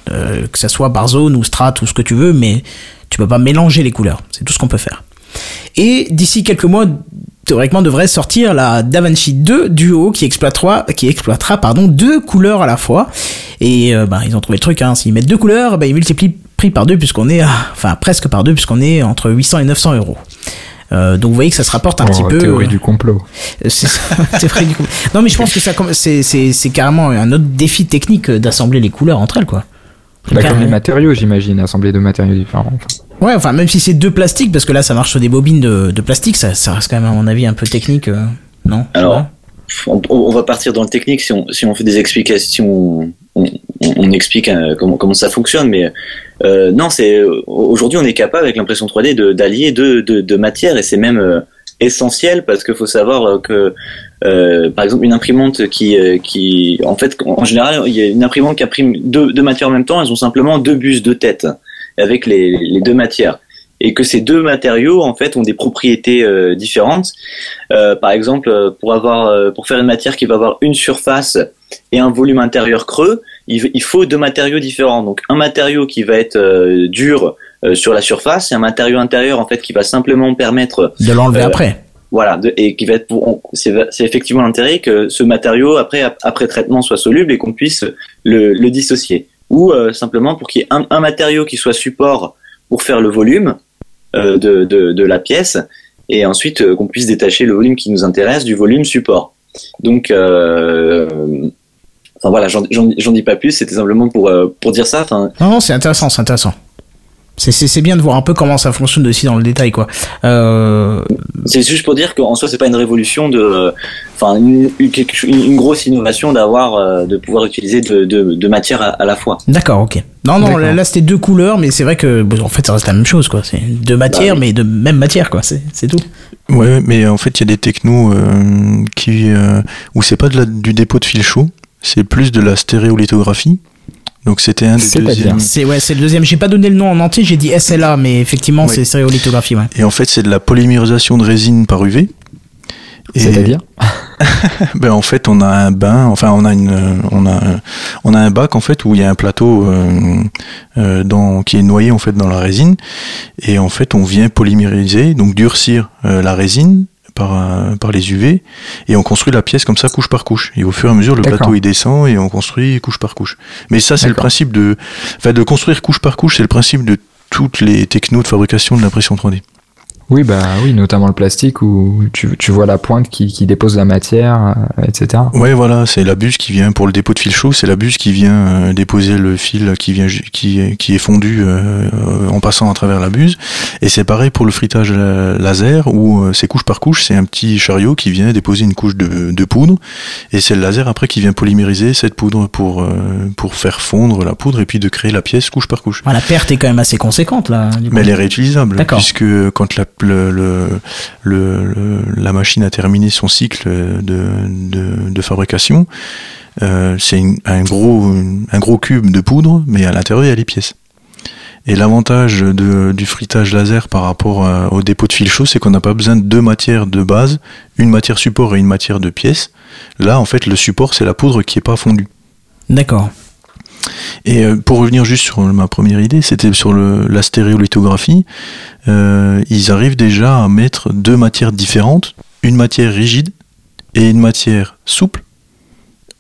que ça soit par zone ou strat ou ce que tu veux, mais tu peux pas mélanger les couleurs, c'est tout ce qu'on peut faire. Et d'ici quelques mois, théoriquement devrait sortir la DaVinci 2 Duo qui exploitera, qui exploitera pardon, deux couleurs à la fois. Et euh, bah, ils ont trouvé le truc, hein. s'ils mettent deux couleurs, bah, ils multiplient prix par deux puisqu'on est, à, enfin presque par deux puisqu'on est entre 800 et 900 euros. Euh, donc vous voyez que ça se rapporte un Oh, petit peu. théorie du complot. Euh, [laughs] C'est vrai [laughs] du coup. Non mais je pense que ça c'est carrément un autre défi technique euh, d'assembler les couleurs entre elles quoi. Bah, comme les matériaux, j'imagine, assemblés de matériaux différents. enfin. Ouais, enfin même si c'est deux plastiques parce que là ça marche sur des bobines de, de plastique, ça, ça reste quand même à mon avis un peu technique, euh, non? Alors, on, on va partir dans le technique si on, si on fait des explications, on, on- on explique euh, comment, comment ça fonctionne, mais euh, non, c'est aujourd'hui on est capable avec l'impression 3D de- d'allier deux, deux, deux matières et c'est même euh, essentiel parce qu'il faut savoir euh, que euh, par exemple une imprimante qui euh, qui en fait en général il y a une imprimante qui imprime deux, deux matières en même temps, elles ont simplement deux bus de tête avec les, les deux matières et que ces deux matériaux en fait ont des propriétés euh, différentes. Euh, par exemple, pour avoir euh, pour faire une matière qui va avoir une surface et un volume intérieur creux, il, il faut deux matériaux différents. Donc un matériau qui va être euh, dur euh, sur la surface et un matériau intérieur en fait qui va simplement permettre De l'enlever après. Voilà et qui va être pour- c'est effectivement l'intérêt que ce matériau après ap- après traitement soit soluble et qu'on puisse le, le dissocier ou euh, simplement pour qu'il y ait un, matériau qui soit support pour faire le volume euh, de, de, la pièce et ensuite euh, qu'on puisse détacher le volume qui nous intéresse du volume support. Donc, enfin voilà, j'en dis pas plus. C'était simplement pour pour dire ça. Non, non, c'est intéressant, c'est intéressant. C'est- C'est c'est bien de voir un peu comment ça fonctionne aussi dans le détail, quoi. Euh, C'est juste pour dire qu'en soi, c'est pas une révolution de, enfin, une, une, grosse innovation d'avoir, euh, de pouvoir utiliser de, de, de matières à, à la fois. D'accord, ok. Non, non, là, là, c'était deux couleurs, mais c'est vrai que, bon, en fait, ça reste la même chose, quoi. C'est deux matières, Bah oui. mais de même matière, quoi. C'est c'est tout. Ouais, mais en fait, il y a des technos euh, qui euh, où c'est pas de la, du dépôt de fil chaud, c'est plus de la stéréolithographie. Donc c'était un des deuxièmes. C'est ouais, c'est le deuxième. J'ai pas donné le nom en entier, j'ai dit SLA, mais effectivement, Ouais. c'est stéréolithographie, ouais. Et en fait, c'est de la polymérisation de résine par UV. Et- C'est-à-dire [laughs] ben en fait on a un bain enfin on a une on a on a un bac en fait où il y a un plateau euh, euh, dans qui est noyé en fait dans la résine et en fait on vient polymériser donc durcir euh, la résine par par les UV et on construit la pièce comme ça couche par couche. Et au fur et à mesure le plateau il descend et on construit couche par couche. Mais ça c'est le principe de enfin de construire couche par couche c'est le principe de toutes les technos de fabrication de l'impression 3D Oui, bah oui, notamment le plastique où tu, tu vois la pointe qui, qui dépose la matière, euh, etc. Ouais, voilà, c'est la buse qui vient pour le dépôt de fil chaud, c'est la buse qui vient euh, déposer le fil qui vient qui est, qui est fondu euh, en passant à travers la buse. Et c'est pareil pour le fritage la- laser où c'est couche par couche, c'est un petit chariot qui vient déposer une couche de, de poudre et c'est le laser après qui vient polymériser cette poudre pour euh, pour faire fondre la poudre et puis de créer la pièce couche par couche. Ah, la perte est quand même assez conséquente, là. du coup. Mais elle est réutilisable, D'accord. puisque quand la, la machine a terminé son cycle de, fabrication, euh, c'est un, gros, cube de poudre, mais à l'intérieur il y a les pièces. Et l'avantage du fritage laser par rapport à- au dépôt de fil chaud, c'est qu'on n'a pas besoin de deux matières de base, une matière support et une matière de pièce. Là, en fait, le support, c'est la poudre qui est pas fondue. D'accord. Et euh, pour revenir juste sur ma première idée, c'était sur le, la stéréolithographie. Euh, ils arrivent déjà à mettre deux matières différentes, une matière rigide et une matière souple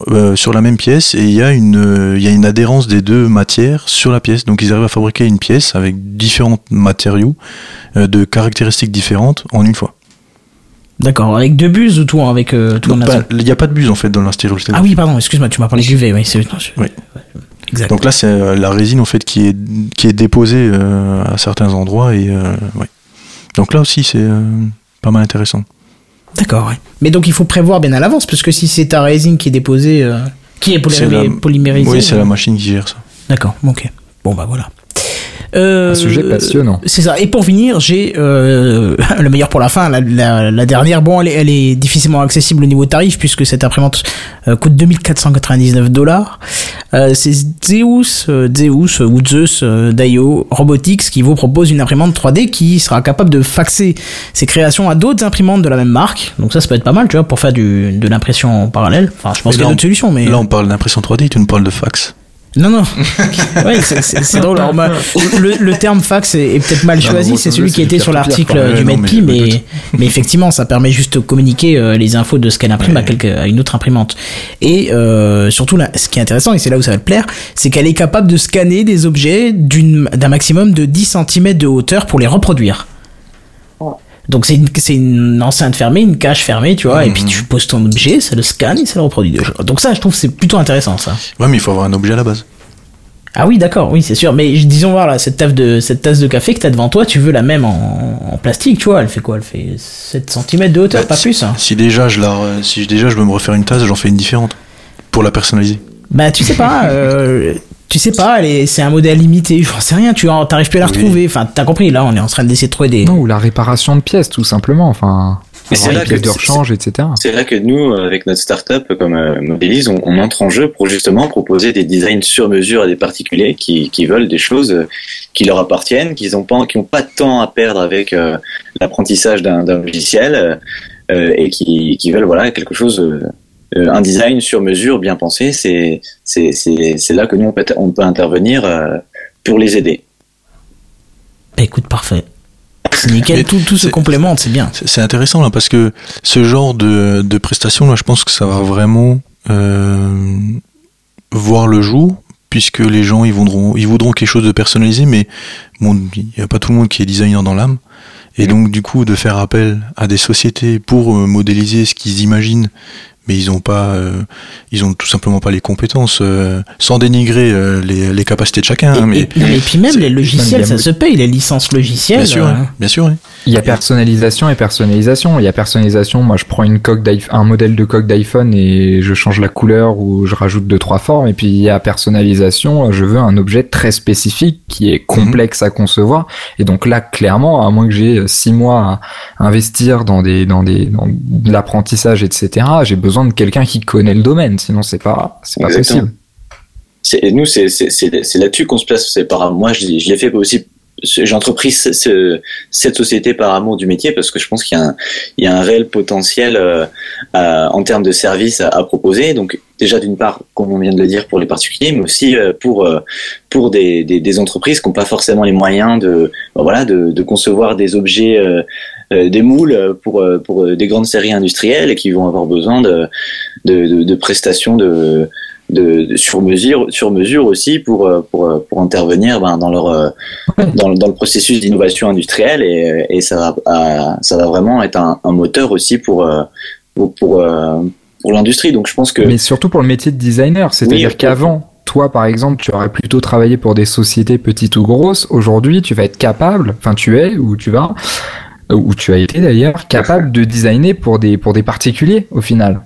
euh, sur la même pièce, et il y, a une, euh, il y a une adhérence des deux matières sur la pièce. Donc ils arrivent à fabriquer une pièce avec différents matériaux de caractéristiques différentes en une fois. D'accord. Avec deux buses ou tout, avec euh, tout Il n'y a pas de buse en fait dans la stéréolithographie. Ah oui, pardon, excuse-moi, tu m'as parlé du V, oui, c'est Oui. Exact. Donc là, c'est euh, la résine en fait qui est qui est déposée euh, à certains endroits et euh, ouais. Donc là aussi, c'est euh, pas mal intéressant. D'accord, ouais. Mais donc il faut prévoir bien à l'avance, parce que si c'est ta résine qui est déposée, qui est la- polymérisée. Oui, c'est la machine qui gère ça. D'accord, ok. Bon bah voilà. Euh, Un sujet passionnant. C'est ça. Et pour finir, j'ai euh, [laughs] le meilleur pour la fin. La, la, la dernière, bon, elle est, elle est difficilement accessible au niveau tarif puisque cette imprimante euh, coûte 2499 dollars. Euh, c'est Zeus, euh, Zeus ou Zeus euh, d'IO Robotics qui vous propose une imprimante 3D qui sera capable de faxer ses créations à d'autres imprimantes de la même marque. Donc ça, ça peut être pas mal, tu vois, pour faire du, de l'impression en parallèle. Enfin, je pense qu'il y a là, d'autres solutions, mais Là, on parle d'impression 3D, tu nous parles de fax. Non, non. [laughs] ouais, c'est- drôle. Alors, bah, le, le terme fax est, est peut-être mal choisi. C'est celui qui était sur l'article euh, du Medpi, [laughs] mais effectivement, ça permet juste de communiquer euh, les infos de ce qu'elle imprime à, Ouais. quelque, à une autre imprimante. Et euh, surtout, là, ce qui est intéressant, et c'est là où ça va te plaire, c'est qu'elle est capable de scanner des objets d'un maximum de 10 cm de hauteur pour les reproduire. Donc c'est une, c'est une enceinte fermée, une cage fermée, tu vois, et puis tu poses ton objet, ça le scanne et ça le reproduit. Donc ça, je trouve que c'est plutôt intéressant, ça. Ouais, mais il faut avoir un objet à la base. Ah oui, d'accord, oui, c'est sûr. Mais disons voir là, cette tasse de cette tasse de café que t'as devant toi, tu veux la même en, en plastique, tu vois Elle fait quoi? Elle fait 7 cm de hauteur, Bah, pas si- plus. hein. Si déjà je la, si déjà je veux me refaire une tasse, j'en fais une différente pour la personnaliser. Bah tu sais pas, [laughs] euh, tu sais pas, c'est un modèle limité. J'en sais rien. Tu t'arrives plus à la Oui. retrouver. Enfin, t'as compris. Là, on est en train d'essayer de trouver des. Non, ou la réparation de pièces, tout simplement. Enfin, c'est avoir là des pièces que- de rechange, etc. C'est là que nous, avec notre startup comme euh, Modélise, on, on entre en jeu pour justement proposer des designs sur mesure à des particuliers qui, qui veulent des choses euh, qui leur appartiennent, qui n'ont pas, qui ont pas de temps à perdre avec euh, l'apprentissage d'un logiciel euh, et qui, qui veulent voilà quelque chose, un design sur mesure bien pensé. C'est c'est c'est c'est là que nous on peut, on peut intervenir euh, pour les aider. Bah écoute, parfait. C'est nickel. Mais Tout, tout se complémente, c'est bien. C'est intéressant là parce que ce genre de, de prestation là, je pense que ça va vraiment euh, voir le jour puisque les gens ils voudront ils voudront quelque chose de personnalisé, mais bon, il n'y a pas tout le monde qui est designer dans l'âme. Et donc du coup de faire appel à des sociétés pour euh, modéliser ce qu'ils imaginent, mais ils ont pas, euh, ils ont tout simplement pas les compétences, euh, sans dénigrer euh, les, les capacités de chacun. hein, Et, mais et- non, puis même les logiciels, même ça se paye, les licences logicielles. bien sûr, hein, bien sûr. hein. Il y a personnalisation et personnalisation. Il y a personnalisation. Moi, je prends une coque un modèle de coque d'iPhone et je change la couleur ou je rajoute deux trois formes. Et puis il y a personnalisation. Je veux un objet très spécifique qui est complexe à concevoir. Et donc là, clairement, à moins que j'ai six mois à investir dans des dans des dans de l'apprentissage, etc. J'ai besoin de quelqu'un qui connaît le domaine. Sinon, c'est pas c'est pas possible. Nous, c'est, là-dessus qu'on se place. C'est par, moi, je, je l'ai fait aussi. J'ai entrepris ce- ce- cette société par amour du métier parce que je pense qu'il y a un, il y a un réel potentiel euh, à- en termes de services à, à proposer. Donc déjà d'une part, comme on vient de le dire, pour les particuliers, mais aussi euh, pour euh, pour des, des, entreprises qui n'ont pas forcément les moyens de ben voilà de, concevoir des objets, euh, euh, des moules pour euh, pour euh, des grandes séries industrielles et qui vont avoir besoin de de, prestations de de, sur mesure sur mesure aussi pour euh, pour euh, pour intervenir ben, dans leur euh, dans, dans le processus d'innovation industrielle et, ça va ça va vraiment être un, moteur aussi pour euh, pour euh, pour l'industrie donc je pense que Mais surtout pour le métier de designer, c'est-à-dire Oui, qu'avant, toi par exemple, tu aurais plutôt travaillé pour des sociétés petites ou grosses. Aujourd'hui, tu vas être capable, enfin tu es ou tu vas, ou tu as été d'ailleurs, capable de designer pour des pour des particuliers au final.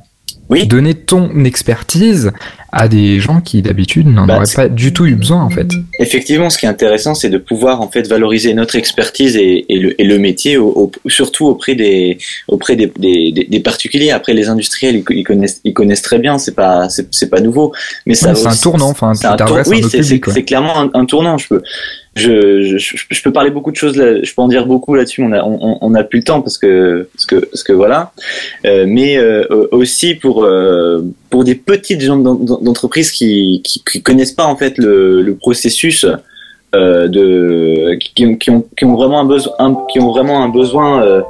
Oui. Donner ton expertise à des gens qui d'habitude n'en Bah, auraient pas du tout eu besoin en fait. Effectivement, ce qui est intéressant, c'est de pouvoir en fait valoriser notre expertise et, et le, et le métier, au, au- surtout auprès des auprès des, des, des- des particuliers. Après, les industriels, ils, connaissent ils connaissent très bien, c'est pas c'est pas nouveau, mais ça Ouais, va c'est un tournant, enfin, c'est un tour- oui, c'est clairement un, un tournant. Je peux je, je, je, peux parler beaucoup de choses là, je peux en dire beaucoup là-dessus. On a on, on a plus le temps parce que parce que parce que voilà. Euh, mais euh, aussi pour euh, pour des petites gens d'en- d'entreprises qui, qui connaissent pas en fait le, le processus euh, de qui, qui ont qui ont vraiment un besoin qui ont vraiment un besoin euh,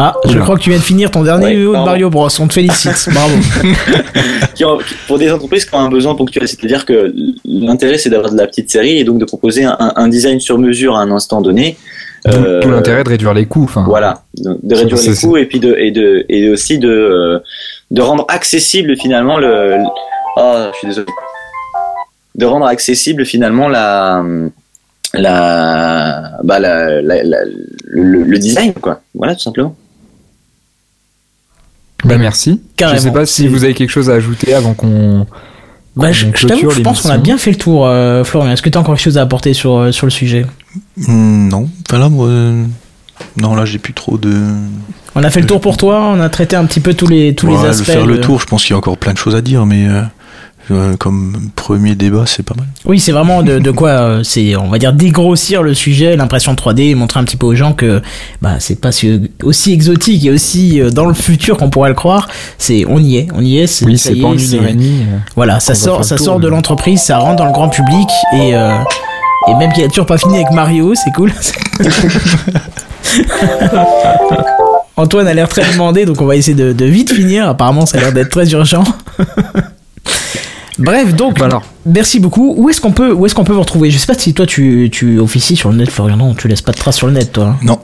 Ah, je Oula. crois que tu viens de finir ton dernier Ouais, de. Mario Bros. On te félicite. [laughs] Bravo. pour des entreprises qui ont un besoin ponctuel. C'est-à-dire que l'intérêt, c'est d'avoir de la petite série et donc de proposer un, design sur mesure à un instant donné. D'où Euh, tout l'intérêt de réduire les coûts. Enfin, Voilà, de, réduire les coûts et puis de et de et aussi de euh, de rendre accessible finalement le. le- Oh, je suis désolé. De rendre accessible finalement la la bah la, la- la- le, le design quoi. Voilà tout simplement. Bah merci. Carrément. Je sais pas si vous avez quelque chose à ajouter avant qu'on. Bah, je, je t'avoue, je pense qu'on a bien fait le tour, euh, Florian. Est-ce que tu as encore quelque chose à apporter sur, euh, sur le sujet? Hmm, non, enfin là, moi, euh, non, là, j'ai plus trop de. On a fait le tour pour toi, on a traité un petit peu tous les, tous Ouais, les le aspects. faire le de- tour, je pense qu'il y a encore plein de choses à dire, mais euh, euh, comme premier débat, c'est pas mal. Oui, c'est vraiment de, de quoi, euh, c'est, on va dire, dégrossir le sujet, l'impression 3D, et montrer un petit peu aux gens que bah, c'est pas si- aussi exotique et aussi euh, dans le futur qu'on pourrait le croire. C'est, on y est, on y est. c'est- Oui, pas en est, une demie. euh. Voilà, ça sort, ça tour, sort de l'entreprise, ça rentre dans le grand public et euh, et même qu'il a toujours pas fini avec Mario, c'est cool. [laughs] Antoine a l'air très demandé, donc on va essayer de, de vite finir. Apparemment, ça a l'air d'être très urgent. [laughs] Bref, donc Bah alors, merci beaucoup. Où est-ce qu'on peut, où est-ce qu'on peut vous retrouver? Je sais pas si toi tu, tu officies sur le net, Florian. Non, tu laisses pas de traces sur le net, toi. Non,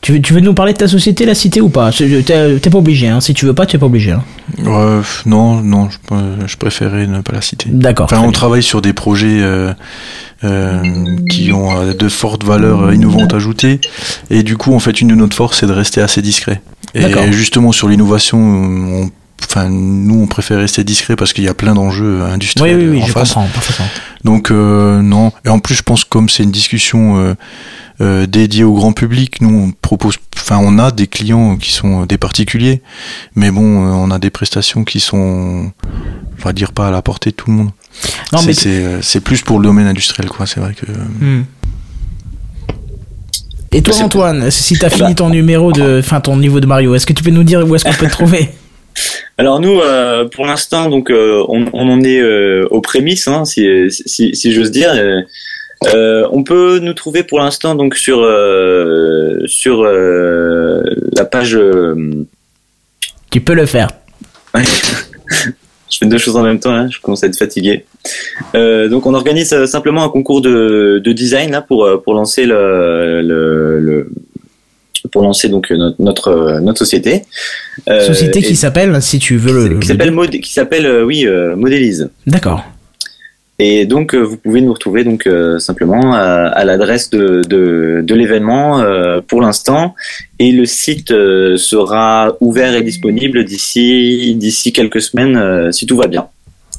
Tu veux, tu veux nous parler de ta société, la cité ou pas? C'est- T'es t'es pas obligé. Hein. Si tu veux pas, tu es pas obligé. Hein. Euh, non, non, je, euh, je préférais ne pas la citer. D'accord. Enfin, très on bien. travaille sur des projets euh, euh, qui ont euh, de fortes valeurs euh, innovantes ajoutées, et du coup, en fait, une de notre force, c'est de rester assez discret. D'accord. Et justement, sur l'innovation, on, enfin, nous, on préfère rester discret parce qu'il y a plein d'enjeux Oui, industriels oui, oui, en je face. comprends parfaitement. Donc euh, non. Et en plus, je pense que comme c'est une discussion euh, euh, dédiée au grand public, nous on propose, enfin on a des clients qui sont des particuliers, mais bon, euh, on a des prestations qui sont, on va dire pas à la portée de tout le monde. Non, C'est- mais c'est c'est plus pour le domaine industriel, quoi. C'est vrai que. Hmm. Et toi, C'est- Antoine, si t'as [laughs] fini Bah. ton numéro de, enfin ton niveau de Mario, est-ce que tu peux nous dire où est-ce qu'on peut te trouver? Alors nous, euh, pour l'instant, donc euh, on, on en est euh, aux prémices, hein, si, si, si j'ose dire. On peut nous trouver pour l'instant donc sur sur la page. Tu peux le faire. [laughs] je fais deux choses en même temps, hein, je commence à être fatigué. Donc on organise simplement un concours de, de design là pour pour lancer le, le, le- pour lancer donc notre notre, notre société. Euh, société qui s'appelle, si tu veux le. Qui s'appelle qui s'appelle oui Modélise. D'accord. Et donc vous pouvez nous retrouver donc simplement à, l'adresse de, de, de l'événement pour l'instant et le site sera ouvert et disponible d'ici d'ici quelques semaines si tout va bien.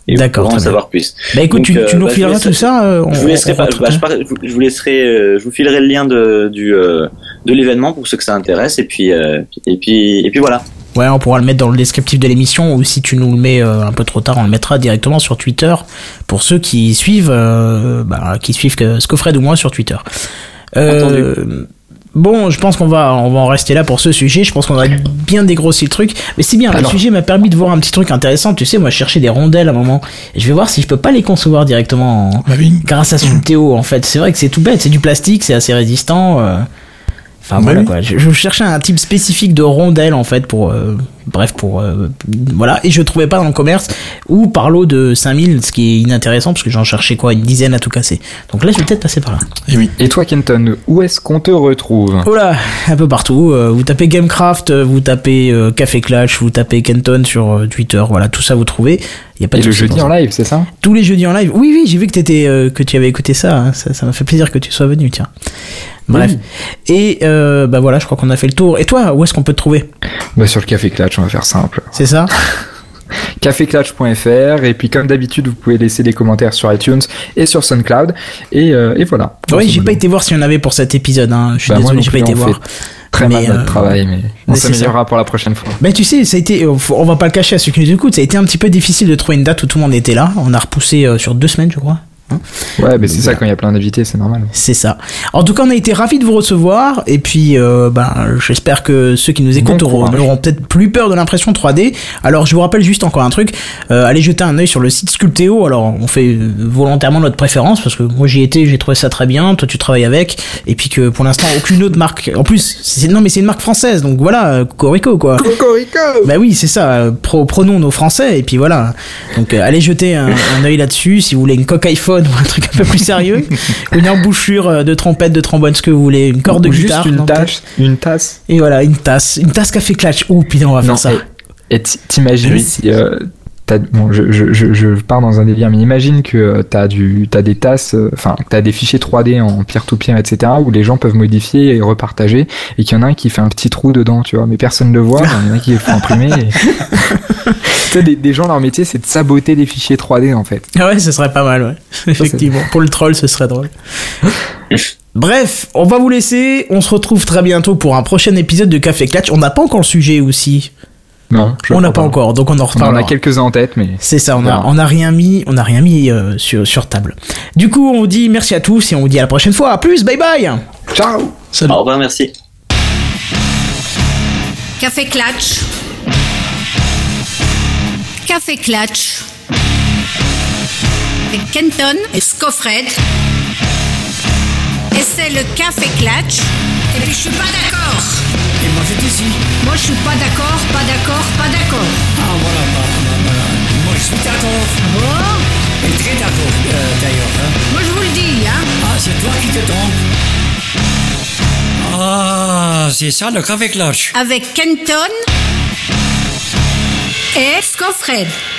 D'accord. en savoir plus. Bah écoute, tu, tu, nous bah, fileras tout ça. je vous laisserai, bah, je, vous laisserai, je vous filerai le lien de du de l'événement pour ceux que ça intéresse et puis et puis et puis voilà. Ouais, on pourra le mettre dans le descriptif de l'émission ou si tu nous le mets un peu trop tard, on le mettra directement sur Twitter pour ceux qui suivent, bah, qui suivent Scofred ou moi sur Twitter. Euh, Bon, je pense qu'on va, on va en rester là pour ce sujet. Je pense qu'on a bien dégrossi le truc. Mais c'est bien, le sujet m'a permis de voir un petit truc intéressant. Tu sais, moi, je cherchais des rondelles à un moment. Je vais voir si je peux pas les concevoir directement bah grâce à Sulteo, en fait. C'est vrai que c'est tout bête. C'est du plastique, c'est assez résistant. Euh. Enfin, bah voilà, quoi. Je, je, cherchais un type spécifique de rondelle, en fait, pour, euh, bref, pour euh, voilà, et je trouvais pas dans le commerce ou par lot de 5000, ce qui est inintéressant parce que j'en cherchais quoi, une dizaine à tout casser. Donc là, je vais peut-être passer par là. Et, oui. et toi, Kenton, où est-ce qu'on te retrouve? Oh là, un peu partout. Euh, vous tapez Gamecraft, euh, vous tapez Café Clash, vous tapez Kenton sur Twitter, voilà, tout ça vous trouvez. Y a pas et le jeudi en live, c'est ça? Tous les jeudis en live. Oui, oui, j'ai vu que que tu avais écouté ça. Hein. Ça m'a fait plaisir que tu sois venu, tiens. Bref. Et bah voilà, je crois qu'on a fait le tour. Et toi, où est-ce qu'on peut te trouver? Bah sur le Café On va faire simple. C'est ça [laughs] caféclatch.fr et puis comme d'habitude vous pouvez laisser des commentaires sur iTunes et sur SoundCloud et, euh, et voilà. Oui j'ai pas été voir si on avait pour cet épisode, hein. je suis bah, désolé j'ai pas été voir. Très mal notre euh, travail, mais on s'améliorera pour la prochaine fois. Mais tu sais, ça a été, on va pas le cacher à ceux qui nous écoutent, ça a été un petit peu difficile de trouver une date où tout le monde était là. On a repoussé euh, sur deux semaines, je crois. Hein ouais, mais c'est ça quand il y a plein d'invités, c'est normal. C'est ça. En tout cas, on a été ravis de vous recevoir et puis euh, ben j'espère que ceux qui nous écoutent auront, peut-être plus peur de l'impression 3D. Alors je vous rappelle juste encore un truc, euh, allez jeter un œil sur le site Sculpteo. Alors on fait volontairement notre préférence parce que moi j'y étais, j'ai trouvé ça très bien. Toi tu travailles avec et puis que pour l'instant aucune autre marque. En plus, c'est non mais c'est une marque française donc voilà, Corico quoi. Corico. Bah oui, c'est ça. prenons nos français et puis voilà. Donc euh, allez jeter un, un œil là-dessus si vous voulez une coque iPhone ou un truc un peu plus sérieux, [laughs] une embouchure euh, de trompette, de trombone, ce que vous voulez, une corde de guitare, une tasse, une tasse. Et voilà, une tasse, une tasse café clutch. Oh putain, on va faire ça. Et t'imagines si euh, bon, je, je, je, pars dans un délire, mais imagine que euh, t'as du, as des tasses, enfin, tu t'as des fichiers 3D en peer-to-peer, etc., où les gens peuvent modifier et repartager, et qu'il y en a un qui fait un petit trou dedans, tu vois, mais personne ne le voit, [laughs] il y en a qui le font imprimer. Et... [laughs] des, des gens, leur métier, c'est de saboter des fichiers 3D, en fait. Ah ouais, ce serait pas mal, ouais. Effectivement. Pour le troll, ce serait drôle. Bref, on va vous laisser. On se retrouve très bientôt pour un prochain épisode de Café Clatch. On n'a pas encore le sujet aussi. Non, on n'a pas, encore, donc on en reparlera. On en a quelques-uns en tête, mais c'est ça. On a, on a rien mis, on a rien mis euh, sur sur table. Du coup, on vous dit merci à tous et on vous dit à la prochaine fois. À plus, bye bye. Ciao. Salut. Au revoir, merci. Café Clatch. Café Clatch. Et Kenton et Scoffred. Et c'est le Café Clatch. Et puis je suis pas d'accord. Et moi j'étais ici. Moi je suis pas d'accord, pas d'accord, pas d'accord. Ah voilà, voilà, Moi je suis d'accord. Oh Et très d'accord euh, d'ailleurs. Hein. Moi je vous le dis, hein. Ah c'est toi qui te trompes. Ah, c'est ça le café clutch. Avec Kenton et Scoffred.